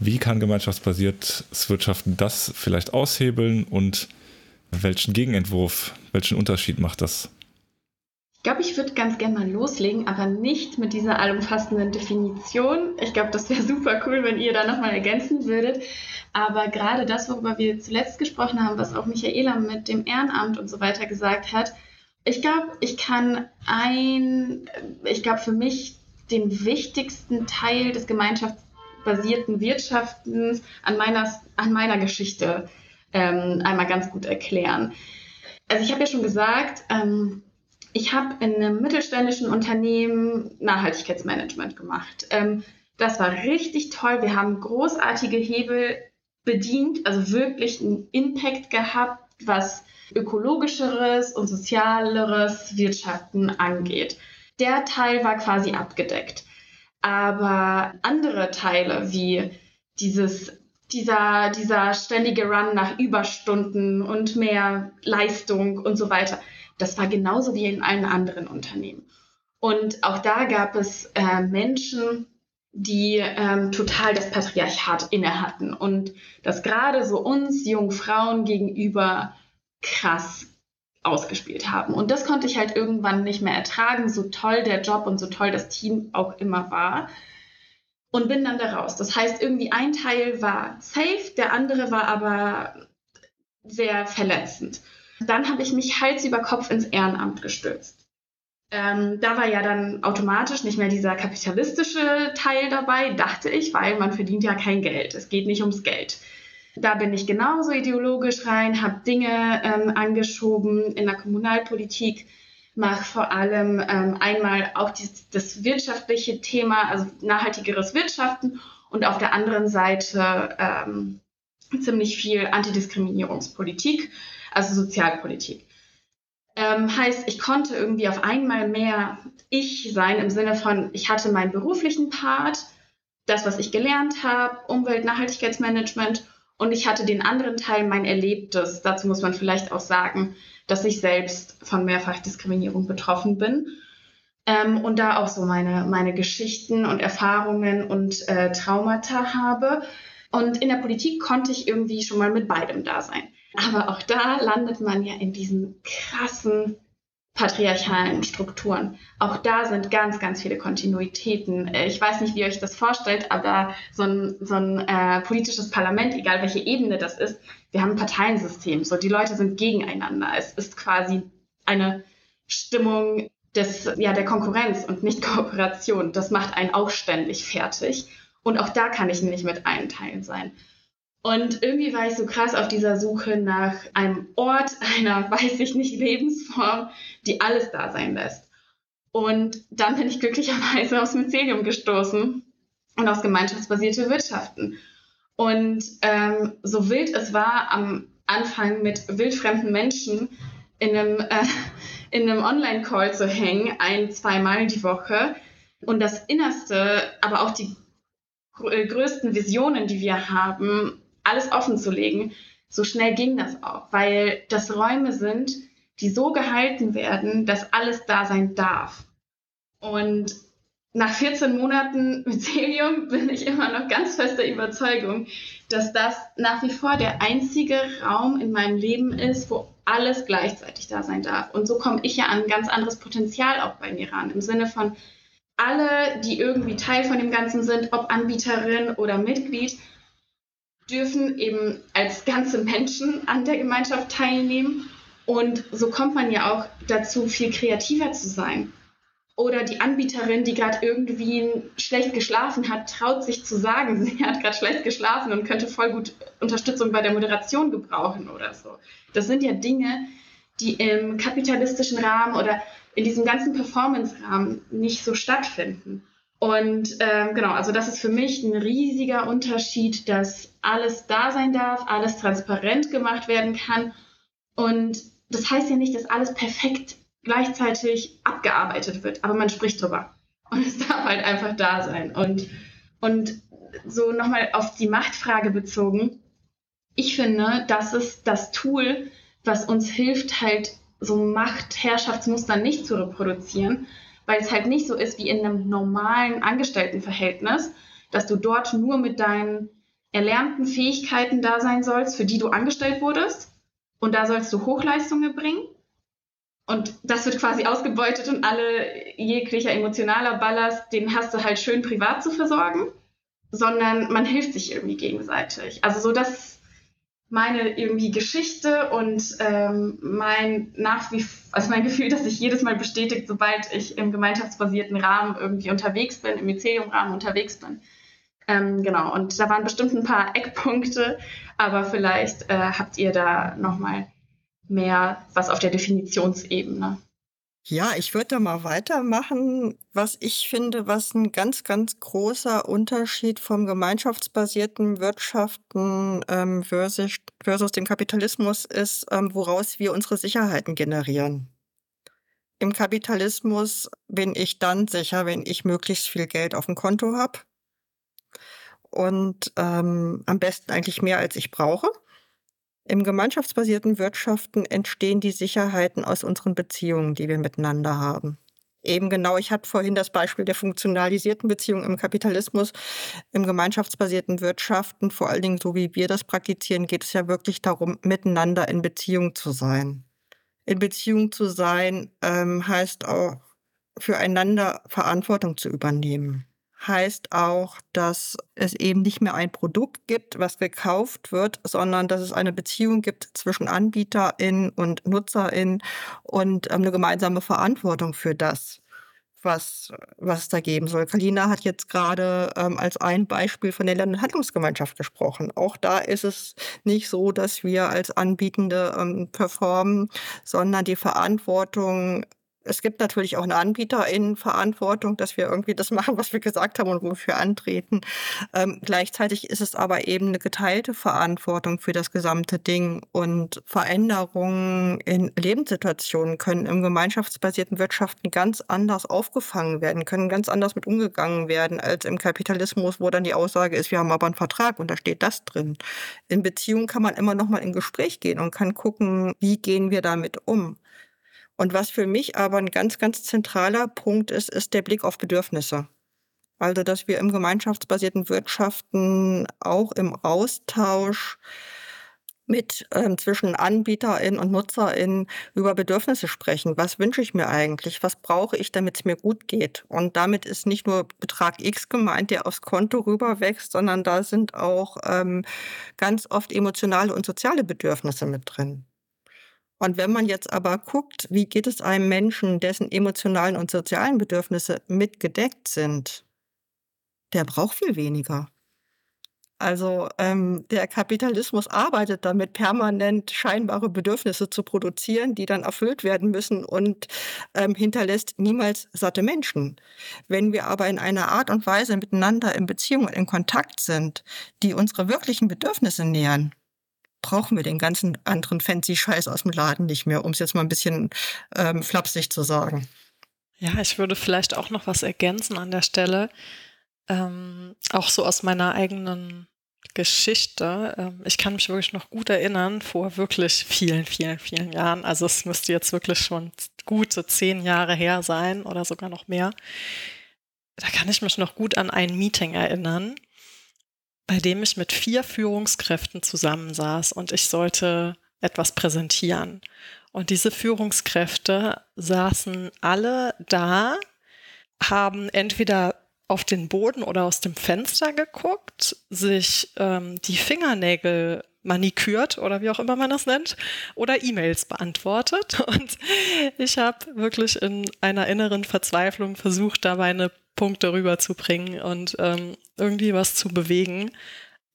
[SPEAKER 1] wie kann gemeinschaftsbasiertes Wirtschaften das vielleicht aushebeln und welchen Gegenentwurf, welchen Unterschied macht das?
[SPEAKER 2] Ich glaube, ich würde ganz gerne mal loslegen, aber nicht mit dieser allumfassenden Definition. Ich glaube, das wäre super cool, wenn ihr da nochmal ergänzen würdet. Aber gerade das, worüber wir zuletzt gesprochen haben, was auch Michaela mit dem Ehrenamt und so weiter gesagt hat, ich glaube, ich kann ein, ich glaube, für mich den wichtigsten Teil des gemeinschaftsbasierten Wirtschaftens an meiner, an meiner Geschichte ähm, einmal ganz gut erklären. Also ich habe ja schon gesagt, ähm, ich habe in einem mittelständischen Unternehmen Nachhaltigkeitsmanagement gemacht. Ähm, das war richtig toll. Wir haben großartige Hebel bedient, also wirklich einen Impact gehabt, was ökologischeres und sozialeres Wirtschaften angeht. Der Teil war quasi abgedeckt. Aber andere Teile wie dieses, dieser, dieser ständige Run nach Überstunden und mehr Leistung und so weiter, das war genauso wie in allen anderen Unternehmen. Und auch da gab es äh, Menschen, die ähm, total das Patriarchat inne hatten und das gerade so uns jungen Frauen gegenüber krass ausgespielt haben. Und das konnte ich halt irgendwann nicht mehr ertragen, so toll der Job und so toll das Team auch immer war. Und bin dann da raus. Das heißt, irgendwie ein Teil war safe, der andere war aber sehr verletzend. Dann habe ich mich Hals über Kopf ins Ehrenamt gestürzt. Ähm, da war ja dann automatisch nicht mehr dieser kapitalistische Teil dabei, dachte ich, weil man verdient ja kein Geld. Es geht nicht ums Geld. Da bin ich genauso ideologisch rein, habe Dinge ähm, angeschoben in der Kommunalpolitik, mache vor allem ähm, einmal auch die, das wirtschaftliche Thema, also nachhaltigeres Wirtschaften und auf der anderen Seite ähm, ziemlich viel Antidiskriminierungspolitik also Sozialpolitik. Ähm, heißt, ich konnte irgendwie auf einmal mehr ich sein im Sinne von, ich hatte meinen beruflichen Part, das, was ich gelernt habe, Umwelt, Nachhaltigkeitsmanagement und ich hatte den anderen Teil, mein Erlebtes. Dazu muss man vielleicht auch sagen, dass ich selbst von Mehrfachdiskriminierung betroffen bin ähm, und da auch so meine, meine Geschichten und Erfahrungen und äh, Traumata habe. Und in der Politik konnte ich irgendwie schon mal mit beidem da sein. Aber auch da landet man ja in diesen krassen patriarchalen Strukturen. Auch da sind ganz, ganz viele Kontinuitäten. Äh, ich weiß nicht, wie ihr euch das vorstellt, aber so ein, so ein äh, politisches Parlament, egal welche Ebene das ist, wir haben ein Parteiensystem. So, die Leute sind gegeneinander. Es ist quasi eine Stimmung des, ja, der Konkurrenz und nicht Kooperation. Das macht einen auch ständig fertig. Und auch da kann ich nicht mit allen Teilen sein. Und irgendwie war ich so krass auf dieser Suche nach einem Ort, einer, weiß ich nicht, Lebensform, die alles da sein lässt. Und dann bin ich glücklicherweise aufs Mycelium gestoßen und aufs gemeinschaftsbasierte Wirtschaften. Und ähm, so wild es war, am Anfang mit wildfremden Menschen in einem, äh, in einem Online-Call zu hängen, ein, zweimal die Woche. Und das Innerste, aber auch die größten Visionen, die wir haben, alles offen zu legen, so schnell ging das auch, weil das Räume sind, die so gehalten werden, dass alles da sein darf. Und nach 14 Monaten Mycelium bin ich immer noch ganz fester Überzeugung, dass das nach wie vor der einzige Raum in meinem Leben ist, wo alles gleichzeitig da sein darf. Und so komme ich ja an ein ganz anderes Potenzial auch bei mir ran, im Sinne von alle, die irgendwie Teil von dem Ganzen sind, ob Anbieterin oder Mitglied, dürfen eben als ganze Menschen an der Gemeinschaft teilnehmen. Und so kommt man ja auch dazu, viel kreativer zu sein. Oder die Anbieterin, die gerade irgendwie schlecht geschlafen hat, traut sich zu sagen, sie hat gerade schlecht geschlafen und könnte voll gut Unterstützung bei der Moderation gebrauchen oder so. Das sind ja Dinge, die im kapitalistischen Rahmen oder in diesem ganzen Performance-Rahmen nicht so stattfinden. Und ähm, genau, also das ist für mich ein riesiger Unterschied, dass alles da sein darf, alles transparent gemacht werden kann. Und das heißt ja nicht, dass alles perfekt gleichzeitig abgearbeitet wird, aber man spricht drüber. Und es darf halt einfach da sein. Und, und so nochmal auf die Machtfrage bezogen. Ich finde, das ist das Tool, was uns hilft, halt so Machtherrschaftsmuster nicht zu reproduzieren, weil es halt nicht so ist wie in einem normalen Angestelltenverhältnis, dass du dort nur mit deinen erlernten Fähigkeiten da sein sollst, für die du angestellt wurdest. Und da sollst du Hochleistungen bringen. Und das wird quasi ausgebeutet und alle jeglicher emotionaler Ballast, den hast du halt schön privat zu versorgen, sondern man hilft sich irgendwie gegenseitig. Also so, dass meine irgendwie Geschichte und ähm, mein nach wie also mein Gefühl, dass sich jedes Mal bestätigt, sobald ich im gemeinschaftsbasierten Rahmen irgendwie unterwegs bin, im Mycelium-Rahmen unterwegs bin. Ähm, genau, und da waren bestimmt ein paar Eckpunkte, aber vielleicht äh, habt ihr da nochmal mehr was auf der Definitionsebene.
[SPEAKER 4] Ja, ich würde da mal weitermachen. Was ich finde, was ein ganz, ganz großer Unterschied vom gemeinschaftsbasierten Wirtschaften ähm, versus, versus dem Kapitalismus ist, ähm, woraus wir unsere Sicherheiten generieren. Im Kapitalismus bin ich dann sicher, wenn ich möglichst viel Geld auf dem Konto habe und ähm, am besten eigentlich mehr, als ich brauche. Im gemeinschaftsbasierten Wirtschaften entstehen die Sicherheiten aus unseren Beziehungen, die wir miteinander haben. Eben genau, ich hatte vorhin das Beispiel der funktionalisierten Beziehung im Kapitalismus. Im gemeinschaftsbasierten Wirtschaften, vor allen Dingen so wie wir das praktizieren, geht es ja wirklich darum, miteinander in Beziehung zu sein. In Beziehung zu sein ähm, heißt auch, füreinander Verantwortung zu übernehmen heißt auch, dass es eben nicht mehr ein Produkt gibt, was gekauft wird, sondern dass es eine Beziehung gibt zwischen Anbieterin und Nutzerin und ähm, eine gemeinsame Verantwortung für das, was, was es da geben soll. Kalina hat jetzt gerade ähm, als ein Beispiel von der Lernhandlungsgemeinschaft gesprochen. Auch da ist es nicht so, dass wir als Anbietende ähm, performen, sondern die Verantwortung es gibt natürlich auch eine Anbieterinnenverantwortung, dass wir irgendwie das machen, was wir gesagt haben und wofür antreten. Ähm, gleichzeitig ist es aber eben eine geteilte Verantwortung für das gesamte Ding und Veränderungen in Lebenssituationen können im gemeinschaftsbasierten Wirtschaften ganz anders aufgefangen werden, können ganz anders mit umgegangen werden als im Kapitalismus, wo dann die Aussage ist, wir haben aber einen Vertrag und da steht das drin. In Beziehungen kann man immer noch mal in Gespräch gehen und kann gucken, wie gehen wir damit um. Und was für mich aber ein ganz, ganz zentraler Punkt ist, ist der Blick auf Bedürfnisse. Also, dass wir im gemeinschaftsbasierten Wirtschaften auch im Austausch mit ähm, zwischen AnbieterInnen und NutzerInnen über Bedürfnisse sprechen. Was wünsche ich mir eigentlich? Was brauche ich, damit es mir gut geht? Und damit ist nicht nur Betrag X gemeint, der aufs Konto rüberwächst, sondern da sind auch ähm, ganz oft emotionale und soziale Bedürfnisse mit drin. Und wenn man jetzt aber guckt, wie geht es einem Menschen, dessen emotionalen und sozialen Bedürfnisse mitgedeckt sind, der braucht viel weniger. Also ähm, der Kapitalismus arbeitet damit, permanent scheinbare Bedürfnisse zu produzieren, die dann erfüllt werden müssen und ähm, hinterlässt niemals satte Menschen. Wenn wir aber in einer Art und Weise miteinander in Beziehung und in Kontakt sind, die unsere wirklichen Bedürfnisse nähern, brauchen wir den ganzen anderen fancy Scheiß aus dem Laden nicht mehr, um es jetzt mal ein bisschen ähm, flapsig zu sagen.
[SPEAKER 3] Ja, ich würde vielleicht auch noch was ergänzen an der Stelle. Ähm, auch so aus meiner eigenen Geschichte. Ähm, ich kann mich wirklich noch gut erinnern, vor wirklich vielen, vielen, vielen Jahren. Also es müsste jetzt wirklich schon gute zehn Jahre her sein oder sogar noch mehr. Da kann ich mich noch gut an ein Meeting erinnern, bei dem ich mit vier Führungskräften zusammensaß und ich sollte etwas präsentieren. Und diese Führungskräfte saßen alle da, haben entweder auf den Boden oder aus dem Fenster geguckt, sich ähm, die Fingernägel manikürt oder wie auch immer man das nennt oder E-Mails beantwortet. Und ich habe wirklich in einer inneren Verzweiflung versucht, da meine Punkte rüberzubringen und ähm, irgendwie was zu bewegen.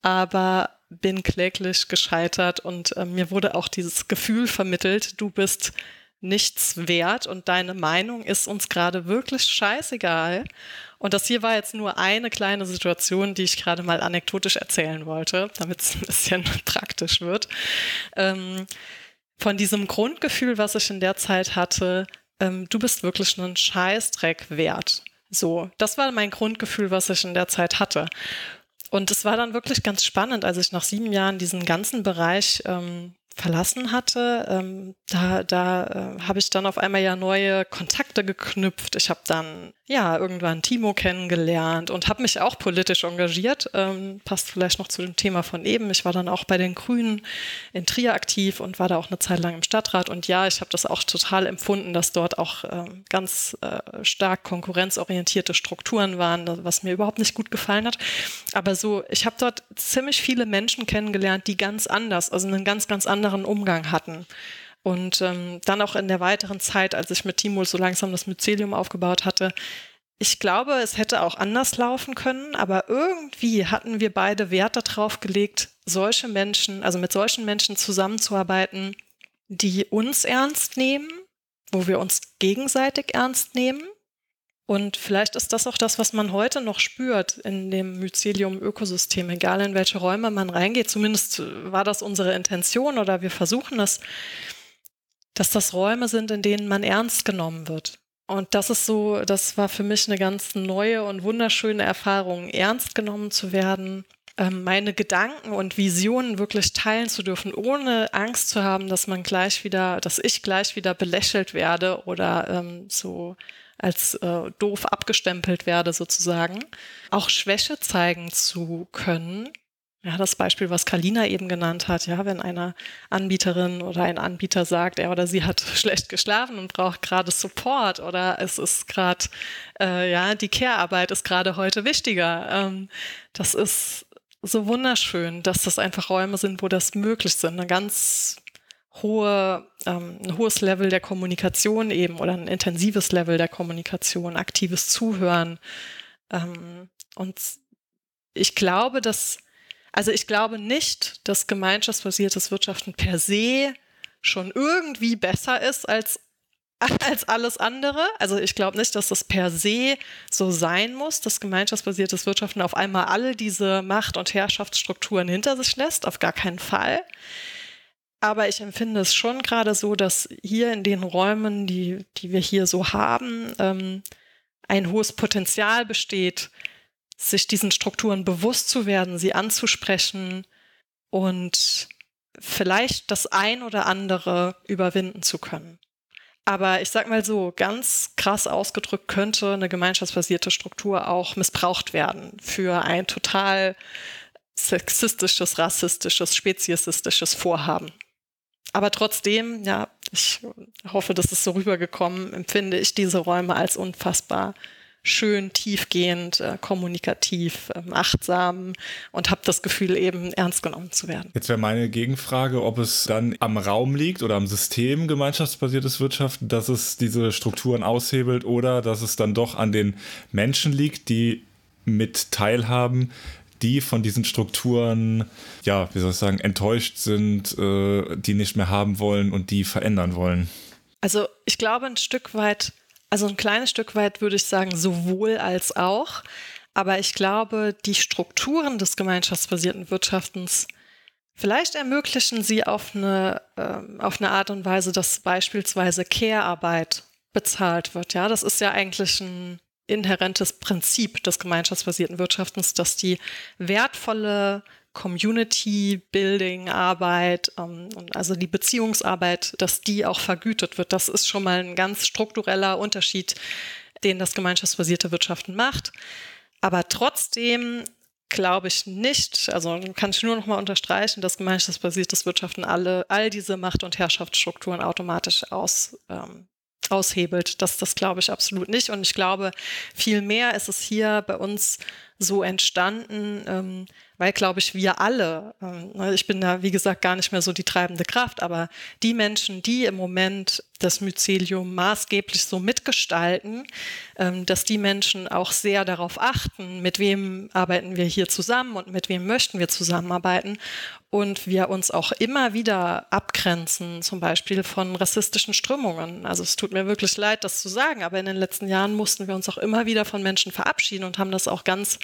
[SPEAKER 3] Aber bin kläglich gescheitert und äh, mir wurde auch dieses Gefühl vermittelt, du bist nichts wert und deine Meinung ist uns gerade wirklich scheißegal. Und das hier war jetzt nur eine kleine Situation, die ich gerade mal anekdotisch erzählen wollte, damit es ein bisschen praktisch wird. Ähm, von diesem Grundgefühl, was ich in der Zeit hatte, ähm, du bist wirklich einen Scheißdreck wert. So, das war mein Grundgefühl, was ich in der Zeit hatte. Und es war dann wirklich ganz spannend, als ich nach sieben Jahren diesen ganzen Bereich ähm, verlassen hatte, ähm, da, da äh, habe ich dann auf einmal ja neue Kontakte geknüpft. Ich habe dann ja irgendwann Timo kennengelernt und habe mich auch politisch engagiert. Ähm, passt vielleicht noch zu dem Thema von eben. Ich war dann auch bei den Grünen in Trier aktiv und war da auch eine Zeit lang im Stadtrat. Und ja, ich habe das auch total empfunden, dass dort auch ähm, ganz äh, stark konkurrenzorientierte Strukturen waren, was mir überhaupt nicht gut gefallen hat. Aber so, ich habe dort ziemlich viele Menschen kennengelernt, die ganz anders, also einen ganz, ganz anderen anderen Umgang hatten. Und ähm, dann auch in der weiteren Zeit, als ich mit Timul so langsam das Mycelium aufgebaut hatte, ich glaube, es hätte auch anders laufen können, aber irgendwie hatten wir beide Wert darauf gelegt, solche Menschen, also mit solchen Menschen zusammenzuarbeiten, die uns ernst nehmen, wo wir uns gegenseitig ernst nehmen. Und vielleicht ist das auch das, was man heute noch spürt in dem Mycelium-Ökosystem, egal in welche Räume man reingeht. Zumindest war das unsere Intention oder wir versuchen es, dass das Räume sind, in denen man ernst genommen wird. Und das ist so, das war für mich eine ganz neue und wunderschöne Erfahrung, ernst genommen zu werden, ähm, meine Gedanken und Visionen wirklich teilen zu dürfen, ohne Angst zu haben, dass man gleich wieder, dass ich gleich wieder belächelt werde oder ähm, so als äh, doof abgestempelt werde sozusagen, auch Schwäche zeigen zu können. Ja, das Beispiel, was Kalina eben genannt hat, ja, wenn eine Anbieterin oder ein Anbieter sagt, er oder sie hat schlecht geschlafen und braucht gerade Support oder es ist gerade, äh, ja, die Care-Arbeit ist gerade heute wichtiger. Ähm, das ist so wunderschön, dass das einfach Räume sind, wo das möglich sind. Eine ganz hohe, ähm, ein hohes Level der Kommunikation eben oder ein intensives Level der Kommunikation, aktives Zuhören. Ähm, und ich glaube, dass, also ich glaube nicht, dass gemeinschaftsbasiertes Wirtschaften per se schon irgendwie besser ist als als alles andere. Also ich glaube nicht, dass das per se so sein muss, dass gemeinschaftsbasiertes Wirtschaften auf einmal alle diese Macht- und Herrschaftsstrukturen hinter sich lässt. Auf gar keinen Fall. Aber ich empfinde es schon gerade so, dass hier in den Räumen, die, die wir hier so haben, ähm, ein hohes Potenzial besteht, sich diesen Strukturen bewusst zu werden, sie anzusprechen und vielleicht das ein oder andere überwinden zu können. Aber ich sag mal so, ganz krass ausgedrückt könnte eine gemeinschaftsbasierte Struktur auch missbraucht werden für ein total sexistisches, rassistisches, speziesistisches Vorhaben. Aber trotzdem, ja, ich hoffe, das ist so rübergekommen, empfinde ich diese Räume als unfassbar schön, tiefgehend, äh, kommunikativ, äh, achtsam und habe das Gefühl, eben ernst genommen zu werden.
[SPEAKER 1] Jetzt wäre meine Gegenfrage, ob es dann am Raum liegt oder am System gemeinschaftsbasiertes Wirtschaften, dass es diese Strukturen aushebelt oder dass es dann doch an den Menschen liegt, die mit teilhaben, die von diesen Strukturen, ja, wie soll ich sagen, enttäuscht sind, äh, die nicht mehr haben wollen und die verändern wollen?
[SPEAKER 3] Also ich glaube ein Stück weit, also ein kleines Stück weit würde ich sagen, sowohl als auch. Aber ich glaube, die Strukturen des gemeinschaftsbasierten Wirtschaftens Vielleicht ermöglichen sie auf eine, äh, auf eine Art und Weise, dass beispielsweise Care-Arbeit bezahlt wird. Ja, das ist ja eigentlich ein inhärentes Prinzip des gemeinschaftsbasierten Wirtschaftens, dass die wertvolle Community-Building-Arbeit, ähm, also die Beziehungsarbeit, dass die auch vergütet wird. Das ist schon mal ein ganz struktureller Unterschied, den das gemeinschaftsbasierte Wirtschaften macht. Aber trotzdem glaube ich nicht, also kann ich nur noch mal unterstreichen, dass gemeinschaftsbasiertes Wirtschaften alle, all diese Macht- und Herrschaftsstrukturen automatisch aus, ähm, aushebelt. Das, das glaube ich absolut nicht. Und ich glaube, vielmehr ist es hier bei uns so entstanden, ähm, weil, glaube ich, wir alle, ähm, ne, ich bin da, wie gesagt, gar nicht mehr so die treibende Kraft, aber die Menschen, die im Moment das Mycelium maßgeblich so mitgestalten, ähm, dass die Menschen auch sehr darauf achten, mit wem arbeiten wir hier zusammen und mit wem möchten wir zusammenarbeiten und wir uns auch immer wieder abgrenzen, zum Beispiel von rassistischen Strömungen. Also es tut mir wirklich leid, das zu sagen, aber in den letzten Jahren mussten wir uns auch immer wieder von Menschen verabschieden und haben das auch ganz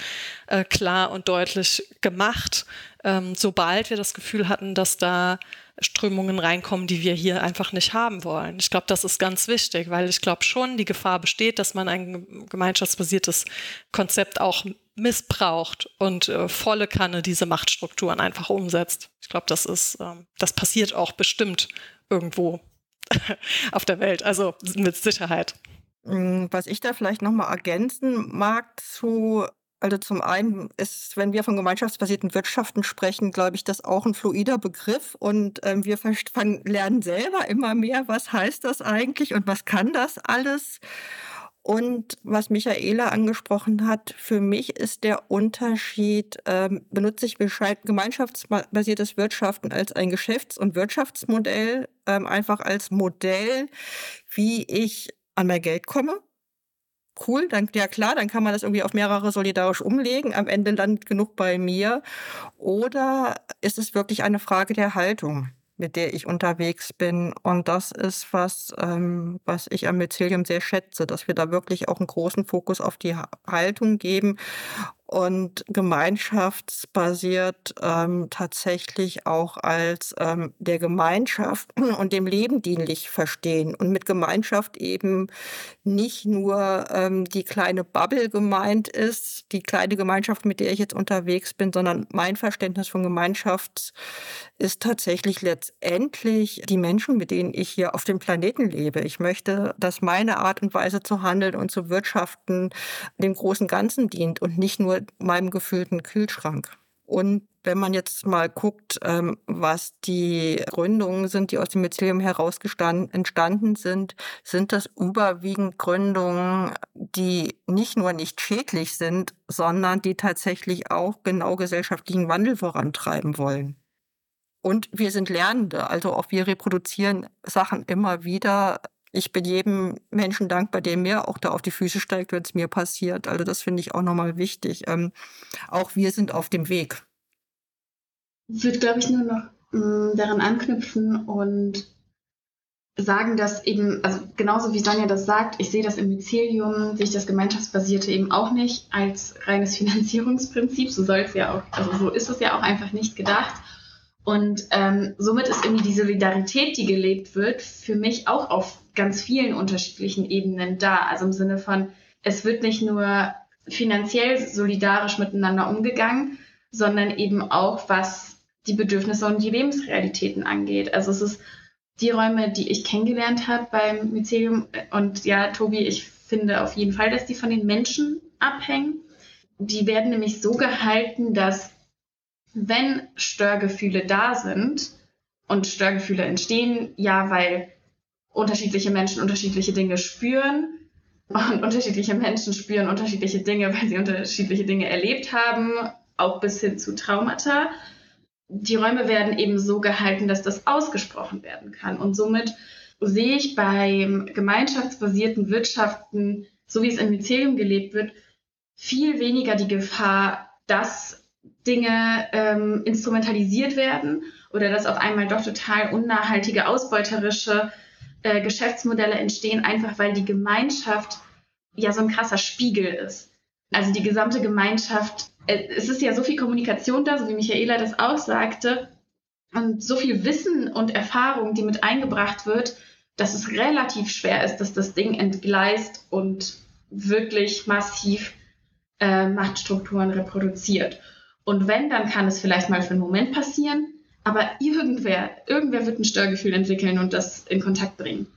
[SPEAKER 3] äh, klar und deutlich gemacht, ähm, sobald wir das Gefühl hatten, dass da Strömungen reinkommen, die wir hier einfach nicht haben wollen. Ich glaube, das ist ganz wichtig, weil ich glaube schon, die Gefahr besteht, dass man ein gemeinschaftsbasiertes Konzept auch missbraucht und äh, volle Kanne diese Machtstrukturen einfach umsetzt. Ich glaube, das ist, ähm, das passiert auch bestimmt irgendwo auf der Welt, also mit Sicherheit.
[SPEAKER 4] Mm, was ich da vielleicht nochmal ergänzen mag zu also zum einen ist, wenn wir von gemeinschaftsbasierten Wirtschaften sprechen, glaube ich, das auch ein fluider Begriff und ähm, wir lernen selber immer mehr, was heißt das eigentlich und was kann das alles. Und was Michaela angesprochen hat, für mich ist der Unterschied, ähm, benutze ich gemeinschaftsbasiertes Wirtschaften als ein Geschäfts- und Wirtschaftsmodell, ähm, einfach als Modell, wie ich an mein Geld komme cool, dann ja klar, dann kann man das irgendwie auf mehrere solidarisch umlegen, am Ende landet genug bei mir. Oder ist es wirklich eine Frage der Haltung? mit der ich unterwegs bin. Und das ist was, ähm, was ich am Mycelium sehr schätze, dass wir da wirklich auch einen großen Fokus auf die Haltung geben und gemeinschaftsbasiert ähm, tatsächlich auch als ähm, der Gemeinschaft und dem Leben dienlich verstehen und mit Gemeinschaft eben nicht nur ähm, die kleine Bubble gemeint ist, die kleine Gemeinschaft, mit der ich jetzt unterwegs bin, sondern mein Verständnis von Gemeinschaft ist tatsächlich letztendlich die Menschen, mit denen ich hier auf dem Planeten lebe. Ich möchte, dass meine Art und Weise zu handeln und zu wirtschaften dem großen Ganzen dient und nicht nur meinem gefüllten Kühlschrank. Und wenn man jetzt mal guckt, ähm, was die Gründungen sind, die aus dem Mycelium heraus entstanden sind, sind das überwiegend Gründungen, die nicht nur nicht schädlich sind, sondern die tatsächlich auch genau gesellschaftlichen Wandel vorantreiben wollen. Und wir sind Lernende, also auch wir reproduzieren Sachen immer wieder ich bin jedem Menschen dankbar, der mir auch da auf die Füße steigt, wenn es mir passiert. Also das finde ich auch nochmal wichtig. Ähm, auch wir sind auf dem Weg.
[SPEAKER 2] Ich würde, glaube ich, nur noch mh, mm, daran anknüpfen und sagen, dass eben, also genauso wie Sonja das sagt, ich sehe das im Mycelium, sehe ich das Gemeinschaftsbasierte eben auch nicht als reines Finanzierungsprinzip. So soll es ja auch, also so ist es ja auch einfach nicht gedacht. Und ähm, somit ist irgendwie die Solidarität, die gelebt wird, für mich auch auf ganz vielen unterschiedlichen Ebenen da. Also im Sinne von, es wird nicht nur finanziell solidarisch miteinander umgegangen, sondern eben auch, was die Bedürfnisse und die Lebensrealitäten angeht. Also es ist die Räume, die ich kennengelernt habe beim Mycelium. Und ja, Tobi, ich finde auf jeden Fall, dass die von den Menschen abhängen. Die werden nämlich so gehalten, dass wenn Störgefühle da sind und Störgefühle entstehen, ja, weil unterschiedliche Menschen unterschiedliche Dinge spüren und unterschiedliche Menschen spüren unterschiedliche Dinge, weil sie unterschiedliche Dinge erlebt haben, auch bis hin zu Traumata. Die Räume werden eben so gehalten, dass das ausgesprochen werden kann. Und somit sehe ich beim gemeinschaftsbasierten Wirtschaften, so wie es im Mycelium gelebt wird, viel weniger die Gefahr, dass Dinge ähm, instrumentalisiert werden oder dass auf einmal doch total unnachhaltige, ausbeuterische äh, Geschäftsmodelle entstehen, einfach weil die Gemeinschaft ja so ein krasser Spiegel ist. Also die gesamte Gemeinschaft, äh, es ist ja so viel Kommunikation da, so wie Michaela das auch sagte, und so viel Wissen und Erfahrung, die mit eingebracht wird, dass es relativ schwer ist, dass das Ding entgleist und wirklich massiv äh, Machtstrukturen reproduziert. Und wenn, dann kann es vielleicht mal für einen Moment passieren, aber irgendwer, irgendwer wird ein Störgefühl entwickeln und das in Kontakt bringen.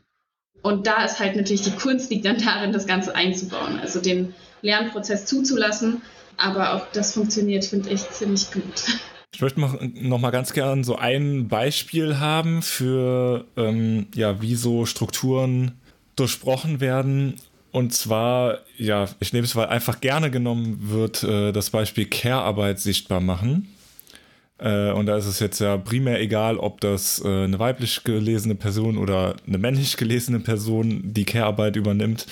[SPEAKER 2] Und da ist halt natürlich die Kunst liegt dann darin, das Ganze einzubauen, also den Lernprozess zuzulassen. Aber auch das funktioniert, finde ich, ziemlich gut.
[SPEAKER 1] Ich möchte noch mal ganz gern so ein Beispiel haben für, ähm, ja, wie so Strukturen durchbrochen werden. Und zwar, ja, ich nehme es, weil einfach gerne genommen wird, äh, das Beispiel Care-Arbeit sichtbar machen. Äh, und da ist es jetzt ja primär egal, ob das äh, eine weiblich gelesene Person oder eine männlich gelesene Person die Care-Arbeit übernimmt,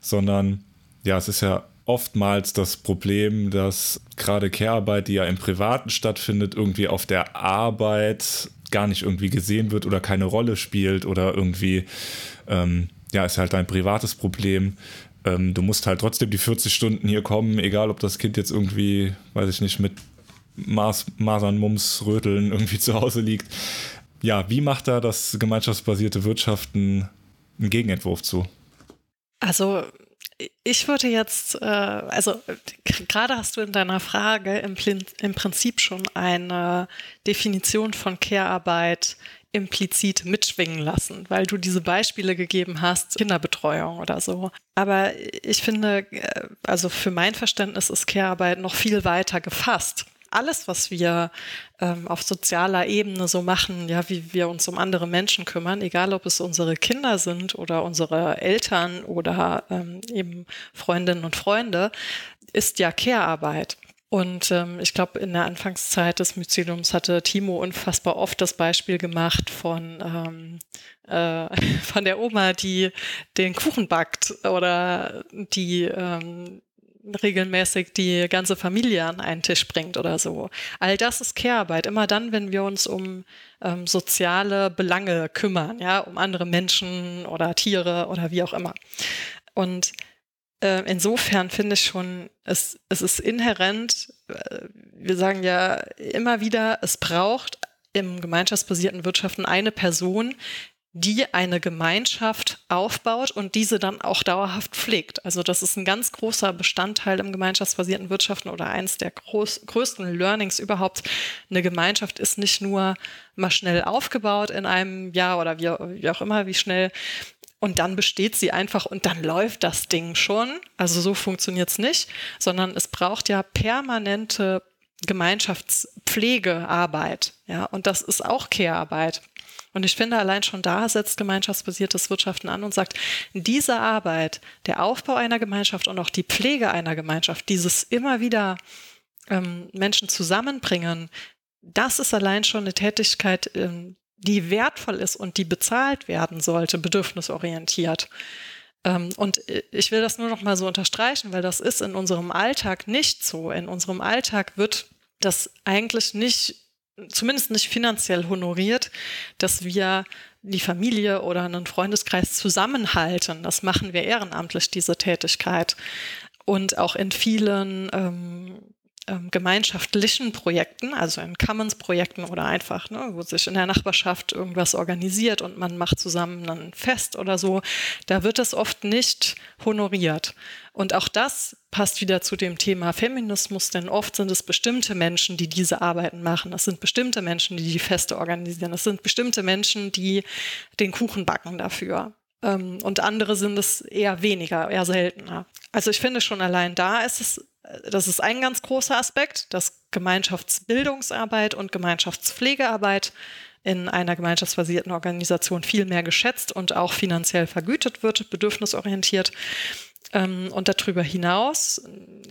[SPEAKER 1] sondern ja, es ist ja oftmals das Problem, dass gerade Care-Arbeit, die ja im Privaten stattfindet, irgendwie auf der Arbeit gar nicht irgendwie gesehen wird oder keine Rolle spielt oder irgendwie, ähm, ja, ist halt ein privates Problem. Ähm, du musst halt trotzdem die 40 Stunden hier kommen, egal ob das Kind jetzt irgendwie, weiß ich nicht, mit Mas Masern, Mums, Röteln irgendwie zu Hause liegt. Ja, wie macht da das gemeinschaftsbasierte Wirtschaften einen Gegenentwurf zu?
[SPEAKER 3] Also ich würde jetzt, äh, also gerade hast du in deiner Frage im, im Prinzip schon eine Definition von Care-Arbeit implizit mitschwingen lassen, weil du diese Beispiele gegeben hast, Kinderbetreuung oder so. Aber ich finde, äh, also für mein Verständnis ist Care-Arbeit noch viel weiter gefasst alles, was wir ähm, auf sozialer Ebene so machen, ja, wie wir uns um andere Menschen kümmern, egal ob es unsere Kinder sind oder unsere Eltern oder ähm, eben Freundinnen und Freunde, ist ja Care-Arbeit. Und ähm, ich glaube, in der Anfangszeit des Myceliums hatte Timo unfassbar oft das Beispiel gemacht von, ähm, äh, von der Oma, die den Kuchen backt oder die ähm, regelmäßig die ganze Familie an einen Tisch bringt oder so. All das ist Care-Arbeit. Immer dann, wenn wir uns um ähm, soziale Belange kümmern, ja, um andere Menschen oder Tiere oder wie auch immer. Und äh, insofern finde ich schon, es, es ist inhärent, äh, wir sagen ja immer wieder, es braucht im gemeinschaftsbasierten Wirtschaften eine Person, die eine Gemeinschaft aufbaut und diese dann auch dauerhaft pflegt. Also das ist ein ganz großer Bestandteil im gemeinschaftsbasierten Wirtschaften oder eins der groß, größten Learnings überhaupt. Eine Gemeinschaft ist nicht nur mal schnell aufgebaut in einem Jahr oder wie, wie auch immer, wie schnell, und dann besteht sie einfach und dann läuft das Ding schon. Also so funktioniert es nicht, sondern es braucht ja permanente Gemeinschaftspflegearbeit. Ja, und das ist auch Care-Arbeit. Und ich finde, allein schon da setzt gemeinschaftsbasiertes Wirtschaften an und sagt, diese Arbeit, der Aufbau einer Gemeinschaft und auch die Pflege einer Gemeinschaft, dieses immer wieder ähm, Menschen zusammenbringen, das ist allein schon eine Tätigkeit, ähm, die wertvoll ist und die bezahlt werden sollte, bedürfnisorientiert. Ähm, und ich will das nur noch mal so unterstreichen, weil das ist in unserem Alltag nicht so. In unserem Alltag wird das eigentlich nicht zumindest nicht finanziell honoriert, dass wir die Familie oder einen Freundeskreis zusammenhalten. Das machen wir ehrenamtlich, diese Tätigkeit. Und auch in vielen ähm, ähm, gemeinschaftlichen Projekten, also in Commons-Projekten oder einfach, ne, wo sich in der Nachbarschaft irgendwas organisiert und man macht zusammen ein Fest oder so, da wird das oft nicht honoriert. Und auch das passt wieder zu dem Thema Feminismus, denn oft sind es bestimmte Menschen, die diese Arbeiten machen. Es sind bestimmte Menschen, die die Feste organisieren. Es sind bestimmte Menschen, die den Kuchen backen dafür. Ähm, und andere sind es eher weniger, eher seltener. Also ich finde schon allein da ist es das ist ein ganz großer Aspekt, dass Gemeinschaftsbildungsarbeit und Gemeinschaftspflegearbeit in einer gemeinschaftsbasierten Organisation viel mehr geschätzt und auch finanziell vergütet wird, bedürfnisorientiert. Ähm, und darüber hinaus,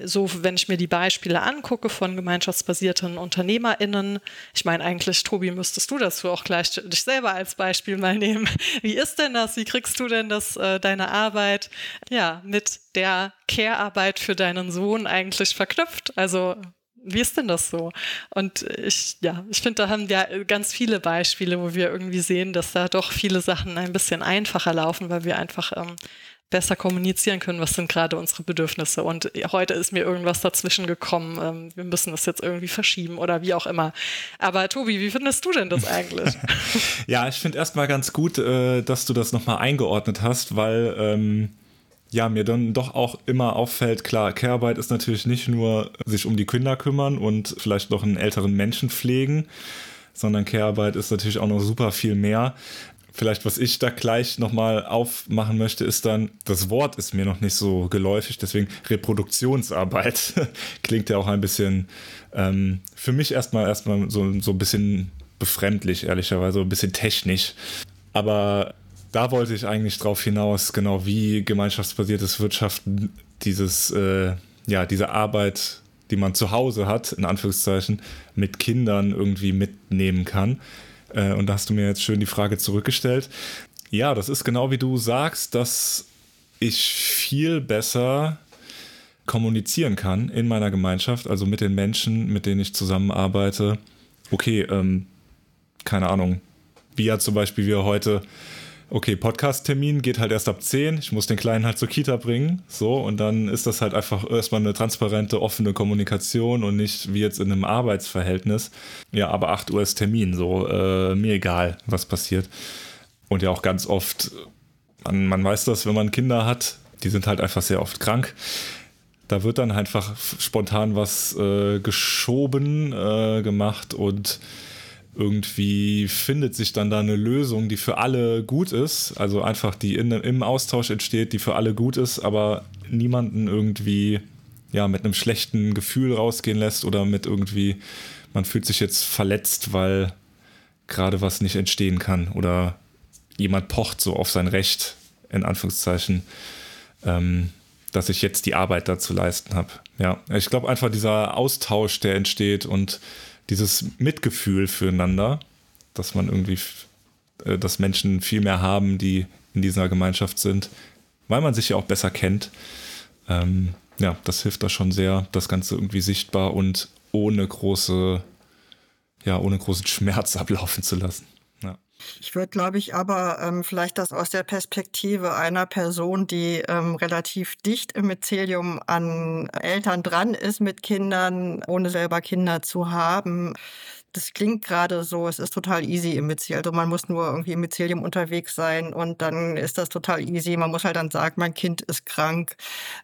[SPEAKER 3] so wenn ich mir die Beispiele angucke von gemeinschaftsbasierten UnternehmerInnen, ich meine eigentlich, Tobi, müsstest du das auch gleich dich selber als Beispiel mal nehmen. Wie ist denn das? Wie kriegst du denn das, äh, deine Arbeit ja, mit der Care-Arbeit für deinen Sohn eigentlich verknüpft? Also wie ist denn das so? Und ich, ja, ich finde, da haben wir ganz viele Beispiele, wo wir irgendwie sehen, dass da doch viele Sachen ein bisschen einfacher laufen, weil wir einfach ähm, besser kommunizieren können, was sind gerade unsere Bedürfnisse. Und heute ist mir irgendwas dazwischen gekommen. Ähm, wir müssen das jetzt irgendwie verschieben oder wie auch immer. Aber Tobi, wie findest du denn das eigentlich?
[SPEAKER 1] ja, ich finde erstmal ganz gut, äh, dass du das nochmal eingeordnet hast, weil ähm, ja, mir dann doch auch immer auffällt, klar, Care-Arbeit ist natürlich nicht nur sich um die Kinder kümmern und vielleicht noch einen älteren Menschen pflegen, sondern Care-Arbeit ist natürlich auch noch super viel mehr. Vielleicht, was ich da gleich nochmal aufmachen möchte, ist dann, das Wort ist mir noch nicht so geläufig, deswegen Reproduktionsarbeit klingt ja auch ein bisschen, ähm, für mich erstmal erstmal so, so ein bisschen befremdlich, ehrlicherweise, ein bisschen technisch. Aber da wollte ich eigentlich drauf hinaus, genau wie gemeinschaftsbasiertes Wirtschaften dieses, äh, ja, diese Arbeit, die man zu Hause hat, in Anführungszeichen, mit Kindern irgendwie mitnehmen kann. Äh, und da hast du mir jetzt schön die Frage zurückgestellt. Ja, das ist genau wie du sagst, dass ich viel besser kommunizieren kann in meiner Gemeinschaft, also mit den Menschen, mit denen ich zusammenarbeite. Okay, ähm, keine Ahnung, wie ja zum Beispiel wir heute okay, Podcast-Termin geht halt erst ab 10, ich muss den Kleinen halt zur Kita bringen, so, und dann ist das halt einfach erstmal eine transparente, offene Kommunikation und nicht wie jetzt in einem Arbeitsverhältnis. Ja, aber 8 Uhr ist Termin, so, äh, mir egal, was passiert. Und ja auch ganz oft, man, man weiß das, wenn man Kinder hat, die sind halt einfach sehr oft krank. Da wird dann einfach spontan was äh, geschoben, äh, gemacht und irgendwie findet sich dann da eine Lösung, die für alle gut ist, also einfach die in, im Austausch entsteht, die für alle gut ist, aber niemanden irgendwie ja mit einem schlechten Gefühl rausgehen lässt oder mit irgendwie man fühlt sich jetzt verletzt, weil gerade was nicht entstehen kann oder jemand pocht so auf sein Recht in Anführungszeichen, ähm, dass ich jetzt die Arbeit dazu leisten habe. Ja, ich glaube einfach dieser Austausch, der entsteht und dieses Mitgefühl füreinander, dass man irgendwie, äh, dass Menschen viel mehr haben, die in dieser Gemeinschaft sind, weil man sich ja auch besser kennt. Ähm, ja, das hilft da schon sehr, das Ganze irgendwie sichtbar und ohne große, ja, ohne großen Schmerz ablaufen zu lassen.
[SPEAKER 4] Ich würde, glaube ich, aber ähm, vielleicht das aus der Perspektive einer Person, die ähm, relativ dicht im Mycelium an Eltern dran ist mit Kindern, ohne selber Kinder zu haben. Das klingt gerade so, es ist total easy im Mycelium. Also man muss nur irgendwie im Mycelium unterwegs sein und dann ist das total easy. Man muss halt dann sagen, mein Kind ist krank.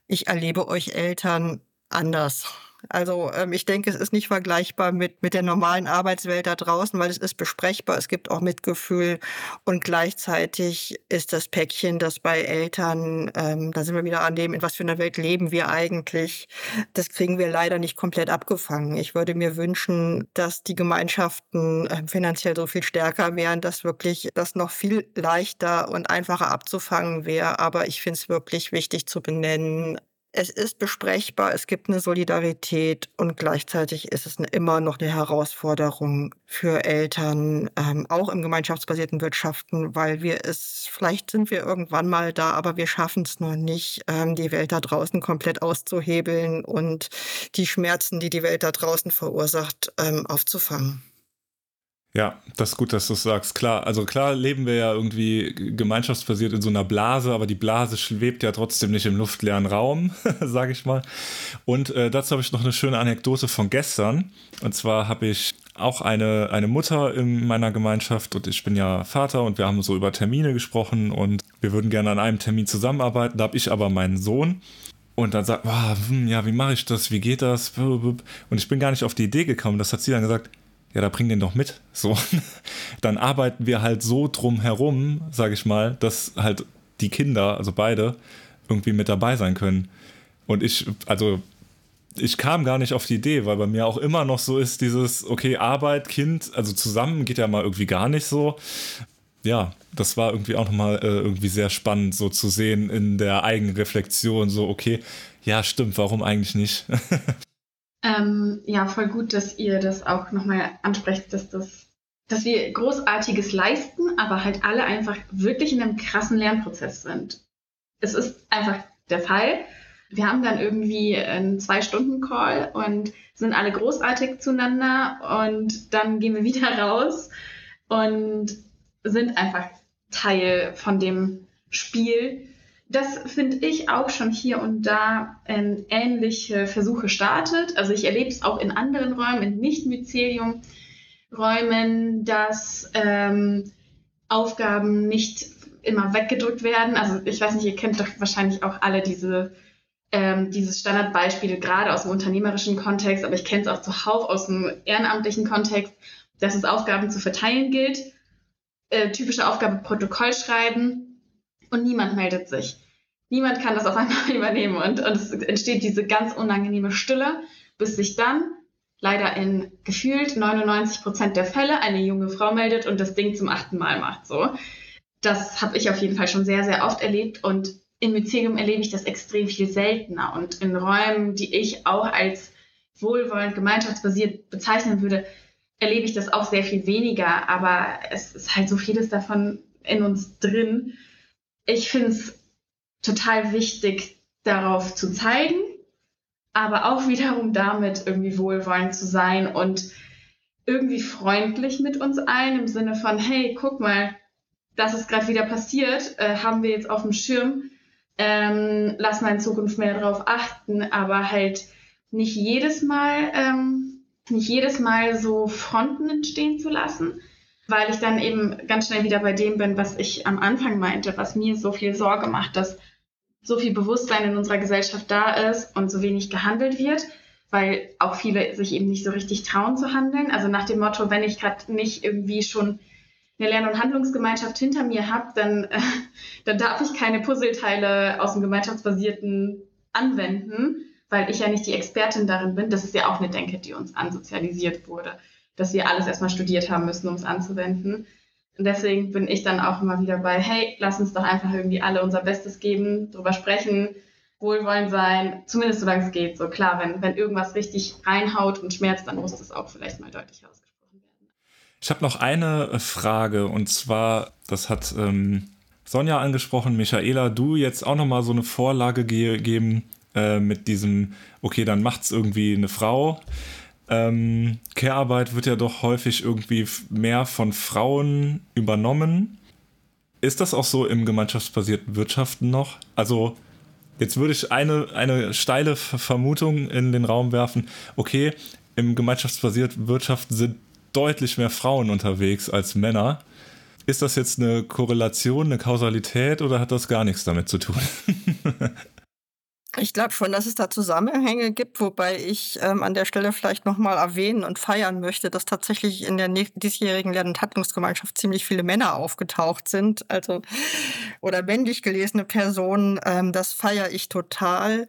[SPEAKER 4] Ich erlebe euch Eltern anders. Also ähm, ich denke, es ist nicht vergleichbar mit, mit der normalen Arbeitswelt da draußen, weil es ist besprechbar, es gibt auch Mitgefühl und gleichzeitig ist das Päckchen, das bei Eltern, ähm, da sind wir wieder an dem, in was für einer Welt leben wir eigentlich, das kriegen wir leider nicht komplett abgefangen. Ich würde mir wünschen, dass die Gemeinschaften äh, finanziell so viel stärker wären, dass wirklich das noch viel leichter und einfacher abzufangen wäre. Aber ich finde es wirklich wichtig zu benennen, es ist besprechbar, es gibt eine Solidarität und gleichzeitig ist es immer noch eine Herausforderung für Eltern, ähm, auch im gemeinschaftsbasierten Wirtschaften, weil wir es, vielleicht sind wir irgendwann mal da, aber wir schaffen es noch nicht, ähm, die Welt da draußen komplett auszuhebeln und die Schmerzen, die die Welt da draußen verursacht, ähm, aufzufangen.
[SPEAKER 1] Ja, das ist gut, dass du es sagst. Klar, also klar leben wir ja irgendwie gemeinschaftsbasiert in so einer Blase, aber die Blase schwebt ja trotzdem nicht im luftleeren Raum, sage ich mal. Und äh, dazu habe ich noch eine schöne Anekdote von gestern. Und zwar habe ich auch eine, eine Mutter in meiner Gemeinschaft und ich bin ja Vater und wir haben so über Termine gesprochen und wir würden gerne an einem Termin zusammenarbeiten. Da habe ich aber meinen Sohn und dann sagt, oh, ja, wie mache ich das? Wie geht das? Und ich bin gar nicht auf die Idee gekommen. Das hat sie dann gesagt, ja, da bring den doch mit. So, dann arbeiten wir halt so drum herum, sage ich mal, dass halt die Kinder, also beide, irgendwie mit dabei sein können. Und ich, also ich kam gar nicht auf die Idee, weil bei mir auch immer noch so ist dieses, okay, Arbeit, Kind, also zusammen geht ja mal irgendwie gar nicht so. ja, das war irgendwie auch nochmal äh, irgendwie sehr spannend, so zu sehen in der Eigenreflexion, so, okay, ja, stimmt, warum eigentlich nicht?
[SPEAKER 2] ähm, ja, voll gut, dass ihr das auch nochmal ansprecht, dass das, dass wir Großartiges leisten, aber halt alle einfach wirklich in einem krassen Lernprozess sind. Es ist einfach der Fall. Wir haben dann irgendwie einen Zwei-Stunden-Call und sind alle großartig zueinander und dann gehen wir wieder raus und sind einfach Teil von dem Spiel. Das finde ich auch schon hier und da ähm, ähnliche Versuche startet. Also ich erlebe es auch in anderen Räumen, in Nicht-Mycelium-Räumen, dass ähm, Aufgaben nicht immer weggedrückt werden. Also ich weiß nicht, ihr kennt doch wahrscheinlich auch alle diese ähm, dieses Standardbeispiel gerade aus dem unternehmerischen Kontext, aber ich kenne es auch zuhauf aus dem ehrenamtlichen Kontext, dass es Aufgaben zu verteilen gilt äh, typische Aufgabe Protokoll schreiben und niemand meldet sich. Niemand kann das auf einmal übernehmen und, und es entsteht diese ganz unangenehme Stille, bis sich dann leider in gefühlt 99 Prozent der Fälle eine junge Frau meldet und das Ding zum achten Mal macht. So, das habe ich auf jeden Fall schon sehr, sehr oft erlebt und im Mycelium erlebe ich das extrem viel seltener und in Räumen, die ich auch als wohlwollend gemeinschaftsbasiert bezeichnen würde, erlebe ich das auch sehr viel weniger, aber es ist halt so vieles davon in uns drin. Ich finde es total wichtig, darauf zu zeigen, aber auch wiederum damit irgendwie wohlwollend zu sein und irgendwie freundlich mit uns allen im Sinne von, hey, guck mal, das ist gerade wieder passiert, äh, haben wir jetzt auf dem Schirm, ähm, lass mal in Zukunft mehr darauf achten, aber halt nicht jedes Mal ähm, nicht jedes Mal so Fronten entstehen zu lassen, weil ich dann eben ganz schnell wieder bei dem bin, was ich am Anfang meinte, was mir so viel Sorge macht, dass so viel Bewusstsein in unserer Gesellschaft da ist und so wenig gehandelt wird, weil auch viele sich eben nicht so richtig trauen zu handeln. Also nach dem Motto, wenn ich gerade nicht irgendwie schon eine Lern- und Handlungsgemeinschaft hinter mir habe, dann, äh, dann darf ich keine Puzzleteile aus dem gemeinschaftsbasierten anwenden, weil ich ja nicht die Expertin darin bin. Das ist ja auch eine Denke, die uns ansozialisiert wurde, dass wir alles erstmal studiert haben müssen, um es anzuwenden. Und deswegen bin ich dann auch immer wieder bei, hey, lass uns doch einfach irgendwie alle unser Bestes geben, drüber sprechen, wohlwollend sein, zumindest solange es geht. So klar, wenn, wenn irgendwas richtig reinhaut und schmerzt, dann muss das auch vielleicht mal deutlich ausgesprochen werden.
[SPEAKER 1] Ich habe noch eine Frage und zwar, das hat ähm, Sonja angesprochen, Michaela, du jetzt auch nochmal so eine Vorlage ge geben, äh, mit diesem, okay, dann macht es irgendwie eine Frau. Ähm, Care-Arbeit wird ja doch häufig irgendwie mehr von Frauen übernommen. Ist das auch so im gemeinschaftsbasierten Wirtschaften noch? Also, jetzt würde ich eine, eine steile Vermutung in den Raum werfen. Okay, im gemeinschaftsbasierten Wirtschaften sind deutlich mehr Frauen unterwegs als Männer. Ist das jetzt eine Korrelation, eine Kausalität oder hat das gar nichts damit zu tun?
[SPEAKER 4] Ich glaube schon, dass es da Zusammenhänge gibt, wobei ich ähm, an der Stelle vielleicht nochmal erwähnen und feiern möchte, dass tatsächlich in der diesjährigen Lern- und Handlungsgemeinschaft ziemlich viele Männer aufgetaucht sind, also oder männlich gelesene Personen. Ähm, das feiere ich total.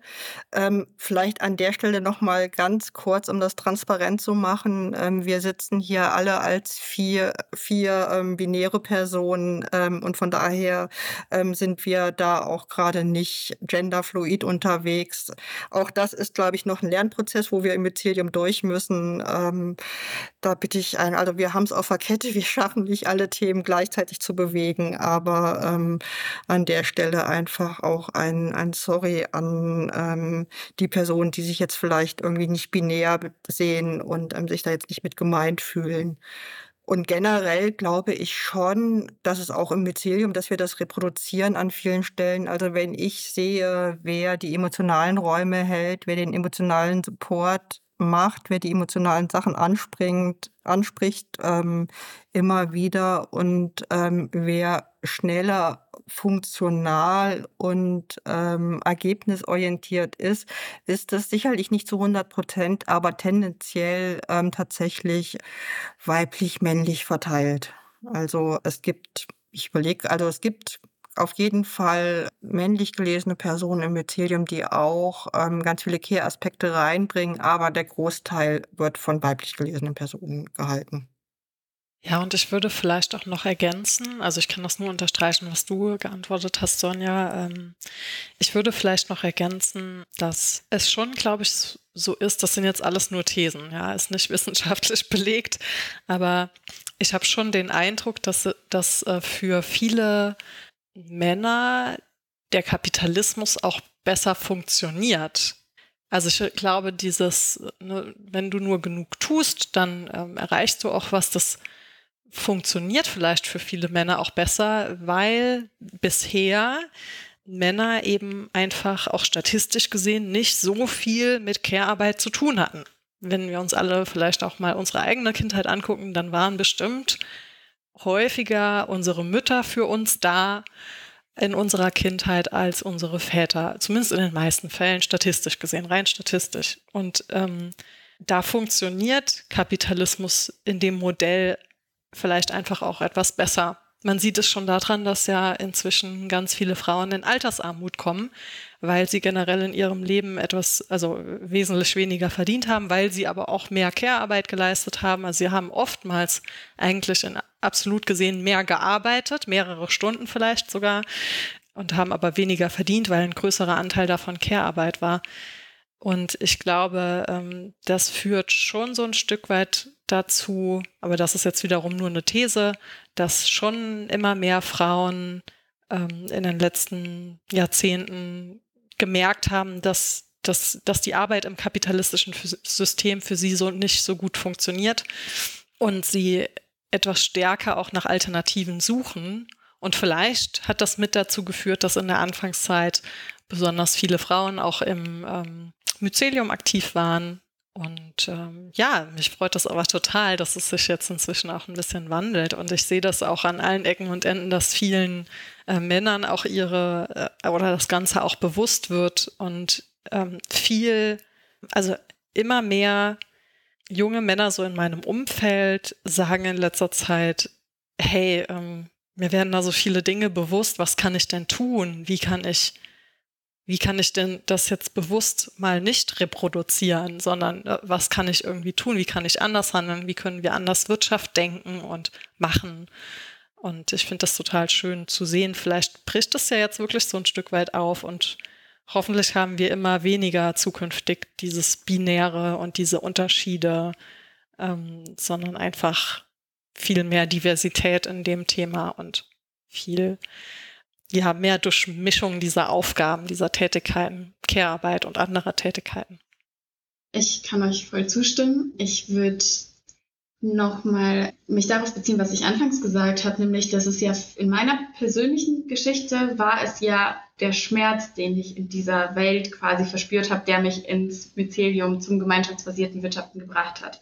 [SPEAKER 4] Ähm, vielleicht an der Stelle nochmal ganz kurz, um das transparent zu machen. Ähm, wir sitzen hier alle als vier, vier ähm, binäre Personen ähm, und von daher sind wir da auch gerade nicht genderfluid unter unterwegs. Auch das ist, glaube ich, noch ein Lernprozess, wo wir im Mycelium durch müssen. Ähm, da bitte ich ein, also wir haben es auf der Kette, wir schaffen nicht alle Themen gleichzeitig zu bewegen, aber ähm, an der Stelle einfach auch ein, ein Sorry an ähm, die Personen, die sich jetzt vielleicht irgendwie nicht binär sehen und ähm, sich da jetzt nicht mit gemeint fühlen. Und generell glaube ich schon, dass es auch im Mycelium, dass wir das reproduzieren an vielen Stellen. Also wenn ich sehe, wer die emotionalen Räume hält, wer den emotionalen Support macht, wer die emotionalen Sachen anspringt, anspricht, ähm, immer wieder und ähm, wer schneller funktional und ähm, ergebnisorientiert ist, ist das sicherlich nicht zu 100 Prozent, aber tendenziell ähm, tatsächlich weiblich-männlich verteilt. Also es gibt, ich überlege, also es gibt auf jeden Fall männlich gelesene Personen im Mycelium, die auch ähm, ganz viele Care-Aspekte reinbringen, aber der Großteil wird von weiblich gelesenen Personen gehalten.
[SPEAKER 3] Ja, und ich würde vielleicht auch noch ergänzen, also ich kann das nur unterstreichen, was du geantwortet hast, Sonja. Ähm, ich würde vielleicht noch ergänzen, dass es schon, glaube ich, so ist, das sind jetzt alles nur Thesen, ja, ist nicht wissenschaftlich belegt, aber ich habe schon den Eindruck, dass, dass äh, für viele Männer der Kapitalismus auch besser funktioniert. Also ich glaube, dieses, ne, wenn du nur genug tust, dann ähm, erreichst du auch was, das funktioniert vielleicht für viele Männer auch besser, weil bisher Männer eben einfach auch statistisch gesehen nicht so viel mit Care-Arbeit zu tun hatten. Wenn wir uns alle vielleicht auch mal unsere eigene Kindheit angucken, dann waren bestimmt häufiger unsere Mütter für uns da in unserer Kindheit als unsere Väter, zumindest in den meisten Fällen statistisch gesehen, rein statistisch. Und ähm, da funktioniert Kapitalismus in dem Modell vielleicht einfach auch etwas besser. Man sieht es schon daran, dass ja inzwischen ganz viele Frauen in Altersarmut kommen, weil sie generell in ihrem Leben etwas, also wesentlich weniger verdient haben, weil sie aber auch mehr Care-Arbeit geleistet haben. Also sie haben oftmals eigentlich in absolut gesehen mehr gearbeitet, mehrere Stunden vielleicht sogar, und haben aber weniger verdient, weil ein größerer Anteil davon Care-Arbeit war. Und ich glaube, ähm, das führt schon so ein Stück weit dazu, aber das ist jetzt wiederum nur eine These, dass schon immer mehr Frauen ähm, in den letzten Jahrzehnten gemerkt haben, dass, dass, dass die Arbeit im kapitalistischen System für sie so nicht so gut funktioniert und sie etwas stärker auch nach Alternativen suchen. Und vielleicht hat das mit dazu geführt, dass in der Anfangszeit besonders viele Frauen auch im ähm, Mycelium aktiv waren. Und ähm, ja, mich freut das aber total, dass es sich jetzt inzwischen auch ein bisschen wandelt. Und ich sehe das auch an allen Ecken und Enden, dass vielen äh, Männern auch ihre äh, oder das Ganze auch bewusst wird und ähm, viel, also immer mehr junge Männer so in meinem Umfeld sagen in letzter Zeit, hey, ähm, mir werden da so viele Dinge bewusst, was kann ich denn tun? Wie kann ich wie kann ich denn das jetzt bewusst mal nicht reproduzieren, sondern äh, was kann ich irgendwie tun? Wie kann ich anders handeln? Wie können wir anders Wirtschaft denken und machen? Und ich finde das total schön zu sehen. Vielleicht bricht es ja jetzt wirklich so ein Stück weit auf und hoffentlich haben wir immer weniger zukünftig dieses Binäre und diese Unterschiede, ähm, sondern einfach viel mehr Diversität in dem Thema und viel ja, mehr Durchmischung dieser Aufgaben, dieser Tätigkeiten, Care-Arbeit und anderer Tätigkeiten.
[SPEAKER 2] Ich kann euch voll zustimmen. Ich würde nochmal mich darauf beziehen, was ich anfangs gesagt habe, nämlich, dass es ja in meiner persönlichen Geschichte war es ja der Schmerz, den ich in dieser Welt quasi verspürt habe, der mich ins Mycelium zum gemeinschaftsbasierten Wirtschaften gebracht hat.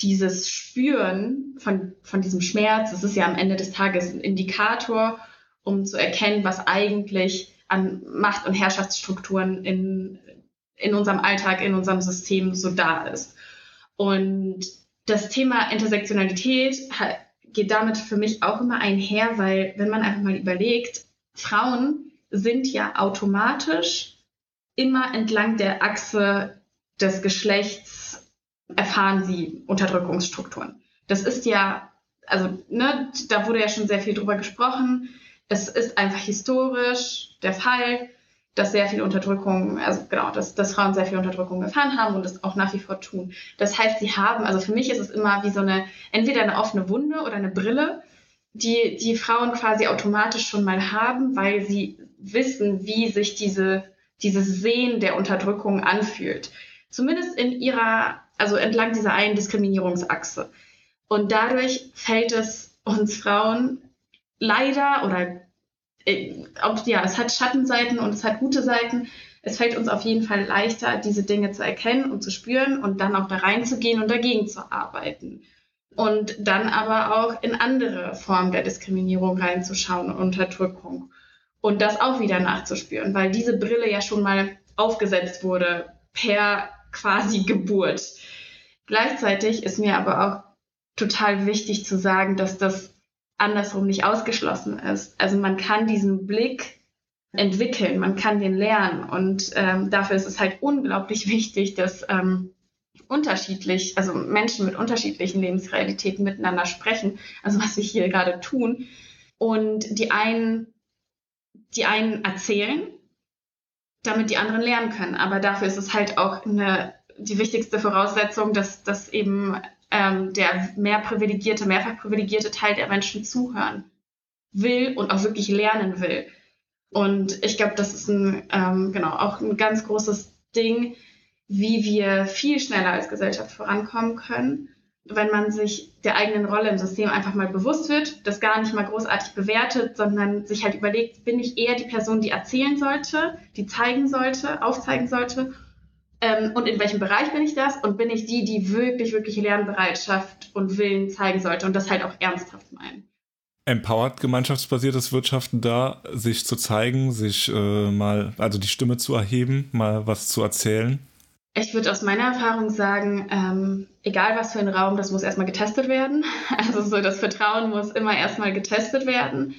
[SPEAKER 2] Dieses Spüren von, von diesem Schmerz, das ist ja am Ende des Tages ein Indikator um zu erkennen, was eigentlich an Macht- und Herrschaftsstrukturen in, in unserem Alltag, in unserem System so da ist. Und das Thema Intersektionalität geht damit für mich auch immer einher, weil wenn man einfach mal überlegt, Frauen sind ja automatisch immer entlang der Achse des Geschlechts erfahren sie Unterdrückungsstrukturen. Das ist ja, also ne, da wurde ja schon sehr viel drüber gesprochen es ist einfach historisch der Fall, dass sehr viel Unterdrückung, also genau, dass, dass Frauen sehr viel Unterdrückung erfahren haben und das auch nach wie vor tun. Das heißt, sie haben, also für mich ist es immer wie so eine, entweder eine offene Wunde oder eine Brille, die die Frauen quasi automatisch schon mal haben, weil sie wissen, wie sich diese, dieses Sehen der Unterdrückung anfühlt. Zumindest in ihrer, also entlang dieser einen Diskriminierungsachse. Und dadurch fällt es uns Frauen leider oder äh, ob, ja, es hat Schattenseiten und es hat gute Seiten. Es fällt uns auf jeden Fall leichter, diese Dinge zu erkennen und zu spüren und dann auch da reinzugehen und dagegen zu arbeiten. Und dann aber auch in andere Formen der Diskriminierung reinzuschauen und Unterdrückung. Und das auch wieder nachzuspüren, weil diese Brille ja schon mal aufgesetzt wurde per quasi Geburt. Gleichzeitig ist mir aber auch total wichtig zu sagen, dass das andersrum nicht ausgeschlossen ist. Also man kann diesen Blick entwickeln, man kann den lernen und ähm, dafür ist es halt unglaublich wichtig, dass ähm, unterschiedlich, also Menschen mit unterschiedlichen Lebensrealitäten miteinander sprechen, also was wir hier gerade tun. Und die einen, die einen erzählen, damit die anderen lernen können. Aber dafür ist es halt auch eine, die wichtigste Voraussetzung, dass, dass eben ähm, der mehr privilegierte, mehrfach privilegierte Teil der Menschen zuhören will und auch wirklich lernen will. Und ich glaube, das ist ein, ähm, genau, auch ein ganz großes Ding, wie wir viel schneller als Gesellschaft vorankommen können, wenn man sich der eigenen Rolle im System einfach mal bewusst wird, das gar nicht mal großartig bewertet, sondern sich halt überlegt, bin ich eher die Person, die erzählen sollte, die zeigen sollte, aufzeigen sollte ähm, und in welchem Bereich bin ich das und bin ich die, die wirklich, wirklich Lernbereitschaft und Willen zeigen sollte und das halt auch ernsthaft meinen.
[SPEAKER 1] Empowert gemeinschaftsbasiertes Wirtschaften da, sich zu zeigen, sich äh, mal, also die Stimme zu erheben, mal was zu erzählen?
[SPEAKER 2] Ich würde aus meiner Erfahrung sagen, ähm, egal was für ein Raum, das muss erstmal getestet werden. Also so das Vertrauen muss immer erstmal getestet werden.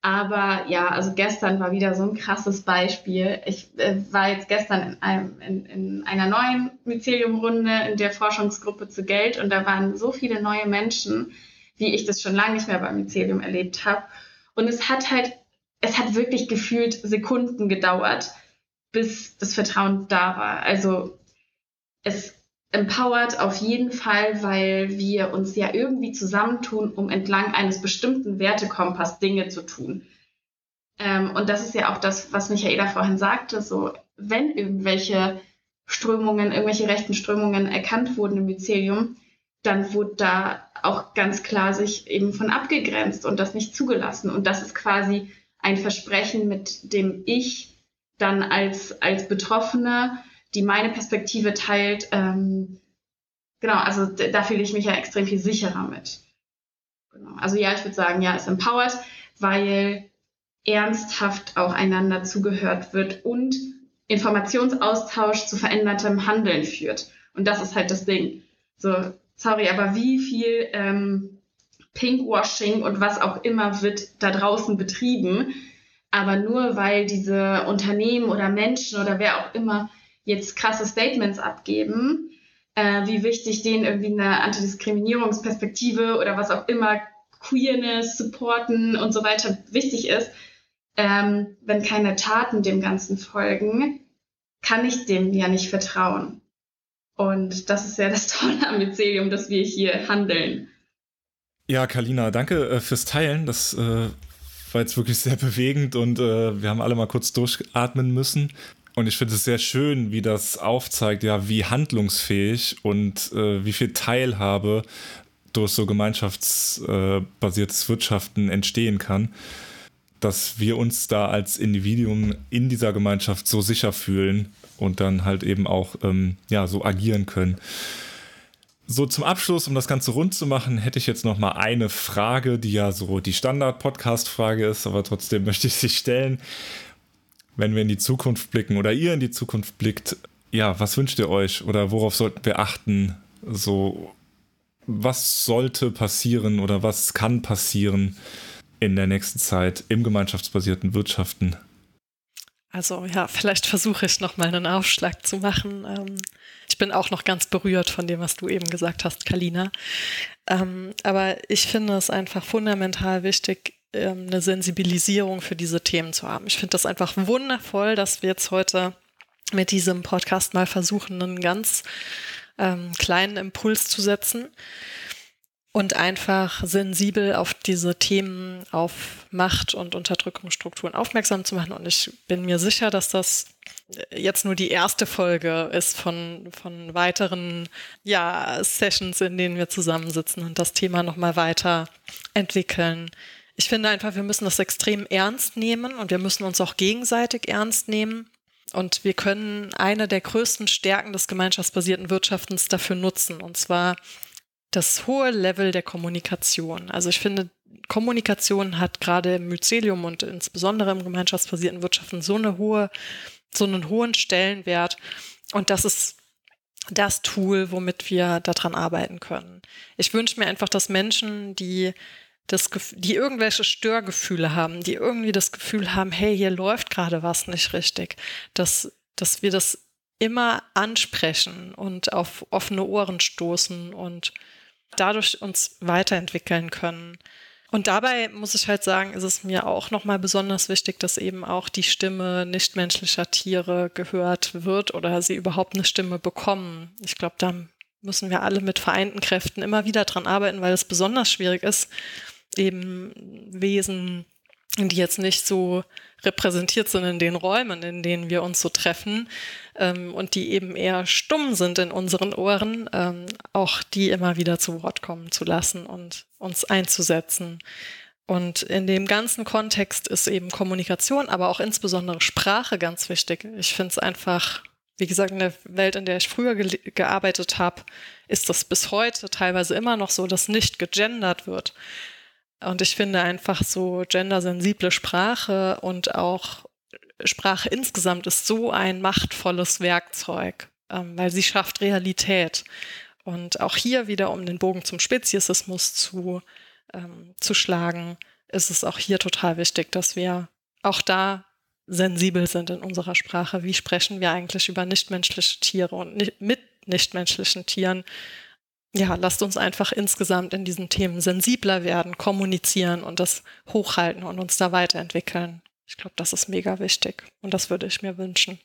[SPEAKER 2] Aber ja, also gestern war wieder so ein krasses Beispiel. Ich äh, war jetzt gestern in, einem, in, in einer neuen Mycelium-Runde in der Forschungsgruppe zu Geld und da waren so viele neue Menschen, wie ich das schon lange nicht mehr beim Mycelium erlebt habe. Und es hat halt, es hat wirklich gefühlt Sekunden gedauert, bis das Vertrauen da war. Also es empowert auf jeden Fall, weil wir uns ja irgendwie zusammentun, um entlang eines bestimmten Wertekompass Dinge zu tun. Ähm, und das ist ja auch das, was Michaela vorhin sagte, so wenn irgendwelche Strömungen, irgendwelche rechten Strömungen erkannt wurden im Mycelium, dann wurde da auch ganz klar sich eben von abgegrenzt und das nicht zugelassen. Und das ist quasi ein Versprechen, mit dem ich dann als, als Betroffene die meine Perspektive teilt. Ähm, genau, also da fühle ich mich ja extrem viel sicherer mit. Genau. Also ja, ich würde sagen, ja, es empowert, weil ernsthaft auch einander zugehört wird und Informationsaustausch zu verändertem Handeln führt. Und das ist halt das Ding. So, sorry, aber wie viel ähm, Pinkwashing und was auch immer wird da draußen betrieben, aber nur weil diese Unternehmen oder Menschen oder wer auch immer jetzt krasse Statements abgeben, äh, wie wichtig denen irgendwie eine Antidiskriminierungsperspektive oder was auch immer, Queerness, Supporten und so weiter wichtig ist, ähm, wenn keine Taten dem Ganzen folgen, kann ich dem ja nicht vertrauen. Und das ist ja das Tolle am Mycelium, dass wir hier handeln.
[SPEAKER 1] Ja, Kalina, danke äh, fürs Teilen. Das äh, war jetzt wirklich sehr bewegend und äh, wir haben alle mal kurz durchatmen müssen. Und ich finde es sehr schön, wie das aufzeigt, ja, wie handlungsfähig und äh, wie viel Teilhabe durch so gemeinschaftsbasiertes Wirtschaften entstehen kann, dass wir uns da als Individuum in dieser Gemeinschaft so sicher fühlen und dann halt eben auch ähm, ja, so agieren können. So zum Abschluss, um das Ganze rund zu machen, hätte ich jetzt noch mal eine Frage, die ja so die Standard-Podcast-Frage ist, aber trotzdem möchte ich sie stellen wenn wir in die Zukunft blicken oder ihr in die Zukunft blickt, ja, was wünscht ihr euch oder worauf sollten wir achten? So, was sollte passieren oder was kann passieren in der nächsten Zeit im gemeinschaftsbasierten Wirtschaften?
[SPEAKER 3] Also ja, vielleicht versuche ich noch mal einen Aufschlag zu machen. Ähm, ich bin auch noch ganz berührt von dem, was du eben gesagt hast, Kalina. Ähm, aber ich finde es einfach fundamental wichtig, ähm, eine Sensibilisierung für diese Themen zu haben. Ich finde das einfach wundervoll, dass wir jetzt heute mit diesem Podcast mal versuchen, einen ganz ähm, kleinen Impuls zu setzen und einfach sensibel auf diese Themen, auf Macht und Unterdrückungsstrukturen aufmerksam zu machen. Und ich bin mir sicher, dass das jetzt nur die erste Folge ist von, von weiteren ja, Sessions, in denen wir zusammensitzen und das Thema nochmal weiter entwickeln. Ich finde einfach, wir müssen das extrem ernst nehmen und wir müssen uns auch gegenseitig ernst nehmen. Und wir können eine der größten Stärken des gemeinschaftsbasierten Wirtschaftens dafür nutzen, und zwar das hohe Level der Kommunikation. Also ich finde, Kommunikation hat gerade im Mycelium und insbesondere im gemeinschaftsbasierten Wirtschaften so eine hohe, so einen hohen Stellenwert. Und das ist das Tool, womit wir daran arbeiten können. Ich wünsche mir einfach, dass Menschen, die das, die irgendwelche Störgefühle haben, die irgendwie das Gefühl haben, hey, hier läuft gerade was nicht richtig, dass, dass wir das immer ansprechen und auf offene Ohren stoßen und dadurch uns weiterentwickeln können. Und dabei muss ich halt sagen, ist es mir auch nochmal besonders wichtig, dass eben auch die Stimme nichtmenschlicher Tiere gehört wird oder sie überhaupt eine Stimme bekommen. Ich glaube, da müssen wir alle mit vereinten Kräften immer wieder dran arbeiten, weil es besonders schwierig ist, eben Wesen, die jetzt nicht so repräsentiert sind in den Räumen, in denen wir uns so treffen ähm, und die eben eher stumm sind in unseren Ohren, ähm, auch die immer wieder zu Wort kommen zu lassen und uns einzusetzen. Und in dem ganzen Kontext ist eben Kommunikation, aber auch insbesondere Sprache ganz wichtig. Ich finde es einfach, wie gesagt, in der Welt, in der ich früher ge gearbeitet habe, ist das bis heute teilweise immer noch so, dass nicht gegendert wird. Und ich finde einfach so gendersensible Sprache und auch Sprache insgesamt ist so ein machtvolles Werkzeug, ähm, weil sie schafft Realität. Und auch hier wieder, um den Bogen zum Speziesismus zu, ähm, zu schlagen, ist es auch hier total wichtig, dass wir auch da sensibel sind in unserer Sprache. Wie sprechen wir eigentlich über nichtmenschliche Tiere und nicht, mit nichtmenschlichen Tieren? Ja, lasst uns einfach insgesamt in diesen Themen sensibler werden, kommunizieren und das hochhalten und uns da weiterentwickeln. Ich glaube, das ist mega wichtig und das würde ich mir wünschen.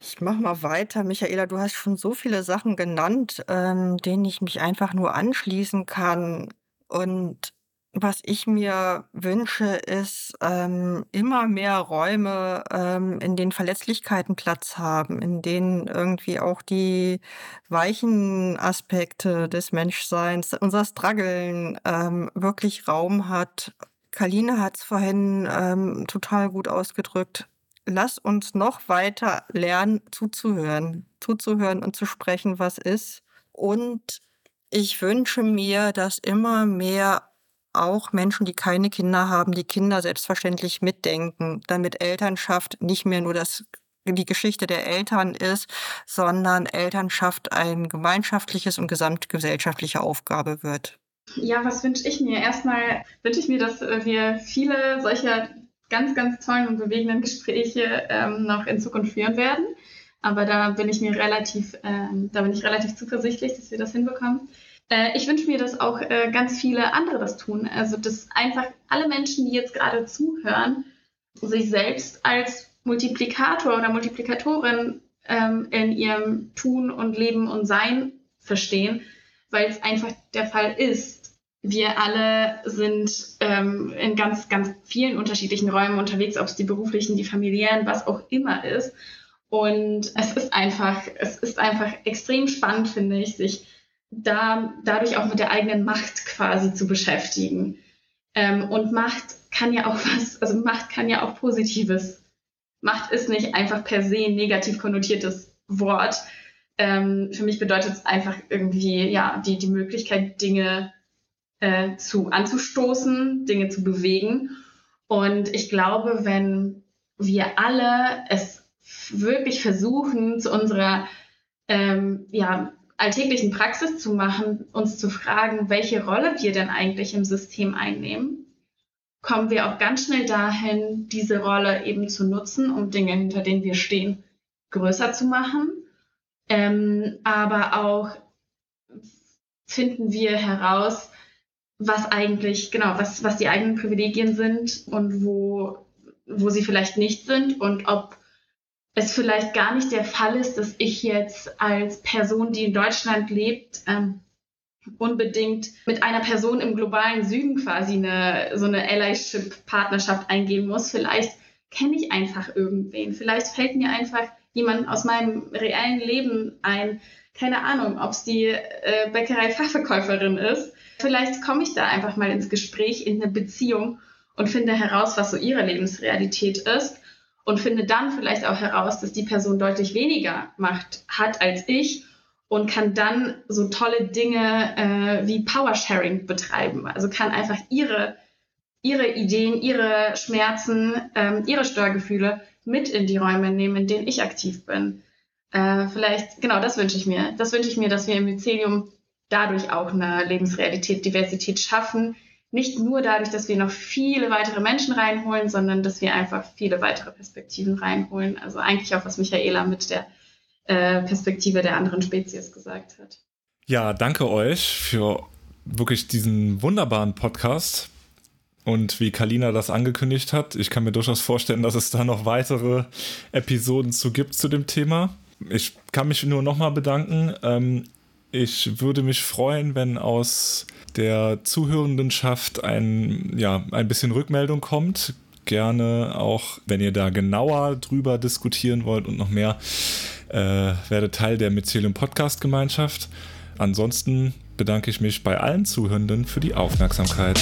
[SPEAKER 4] Ich mache mal weiter. Michaela, du hast schon so viele Sachen genannt, ähm, denen ich mich einfach nur anschließen kann. Und was ich mir wünsche, ist ähm, immer mehr Räume, ähm, in denen Verletzlichkeiten Platz haben, in denen irgendwie auch die weichen Aspekte des Menschseins, unser Struggeln ähm, wirklich Raum hat. Kaline hat es vorhin ähm, total gut ausgedrückt. Lass uns noch weiter lernen, zuzuhören, zuzuhören und zu sprechen, was ist. Und ich wünsche mir, dass immer mehr auch Menschen, die keine Kinder haben, die Kinder selbstverständlich mitdenken, damit Elternschaft nicht mehr nur das die Geschichte der Eltern ist, sondern Elternschaft ein gemeinschaftliches und gesamtgesellschaftliche Aufgabe wird.
[SPEAKER 2] Ja, was wünsche ich mir? Erstmal wünsche ich mir, dass wir viele solcher ganz, ganz tollen und bewegenden Gespräche ähm, noch in Zukunft führen werden. Aber da bin ich mir relativ, ähm, da bin ich relativ zuversichtlich, dass wir das hinbekommen. Äh, ich wünsche mir, dass auch äh, ganz viele andere das tun. Also, dass einfach alle Menschen, die jetzt gerade zuhören, sich selbst als Multiplikator oder Multiplikatorin ähm, in ihrem Tun und Leben und Sein verstehen, weil es einfach der Fall ist. Wir alle sind ähm, in ganz, ganz vielen unterschiedlichen Räumen unterwegs, ob es die beruflichen, die familiären, was auch immer ist. Und es ist einfach, es ist einfach extrem spannend, finde ich, sich da dadurch auch mit der eigenen Macht quasi zu beschäftigen. Ähm, und Macht kann ja auch was, also Macht kann ja auch Positives. Macht ist nicht einfach per se negativ konnotiertes Wort. Ähm, für mich bedeutet es einfach irgendwie, ja, die, die Möglichkeit, Dinge äh, zu anzustoßen, Dinge zu bewegen. Und ich glaube, wenn wir alle es wirklich versuchen, zu unserer ähm, ja, alltäglichen Praxis zu machen, uns zu fragen, welche Rolle wir denn eigentlich im System einnehmen, kommen wir auch ganz schnell dahin, diese Rolle eben zu nutzen, um Dinge, hinter denen wir stehen, größer zu machen. Ähm, aber auch finden wir heraus, was eigentlich, genau, was, was die eigenen Privilegien sind und wo, wo sie vielleicht nicht sind und ob es vielleicht gar nicht der Fall ist, dass ich jetzt als Person, die in Deutschland lebt, ähm, unbedingt mit einer Person im globalen Süden quasi eine, so eine Allyship-Partnerschaft eingehen muss. Vielleicht kenne ich einfach irgendwen. Vielleicht fällt mir einfach jemand aus meinem reellen Leben ein. Keine Ahnung, ob es die äh, Bäckerei-Fachverkäuferin ist. Vielleicht komme ich da einfach mal ins Gespräch, in eine Beziehung und finde heraus, was so ihre Lebensrealität ist und finde dann vielleicht auch heraus, dass die Person deutlich weniger Macht hat als ich und kann dann so tolle Dinge äh, wie Powersharing betreiben. Also kann einfach ihre, ihre Ideen, ihre Schmerzen, ähm, ihre Störgefühle mit in die Räume nehmen, in denen ich aktiv bin. Äh, vielleicht, genau, das wünsche ich mir. Das wünsche ich mir, dass wir im Mycelium dadurch auch eine Lebensrealität, Diversität schaffen, nicht nur dadurch, dass wir noch viele weitere Menschen reinholen, sondern dass wir einfach viele weitere Perspektiven reinholen. Also eigentlich auch, was Michaela mit der äh, Perspektive der anderen Spezies gesagt hat.
[SPEAKER 1] Ja, danke euch für wirklich diesen wunderbaren Podcast. Und wie Kalina das angekündigt hat, ich kann mir durchaus vorstellen, dass es da noch weitere Episoden zu gibt zu dem Thema. Ich kann mich nur nochmal bedanken. Ähm, ich würde mich freuen, wenn aus der Zuhörendenschaft ein, ja, ein bisschen Rückmeldung kommt. Gerne auch, wenn ihr da genauer drüber diskutieren wollt und noch mehr, äh, werdet Teil der Mycelium Podcast Gemeinschaft. Ansonsten bedanke ich mich bei allen Zuhörenden für die Aufmerksamkeit.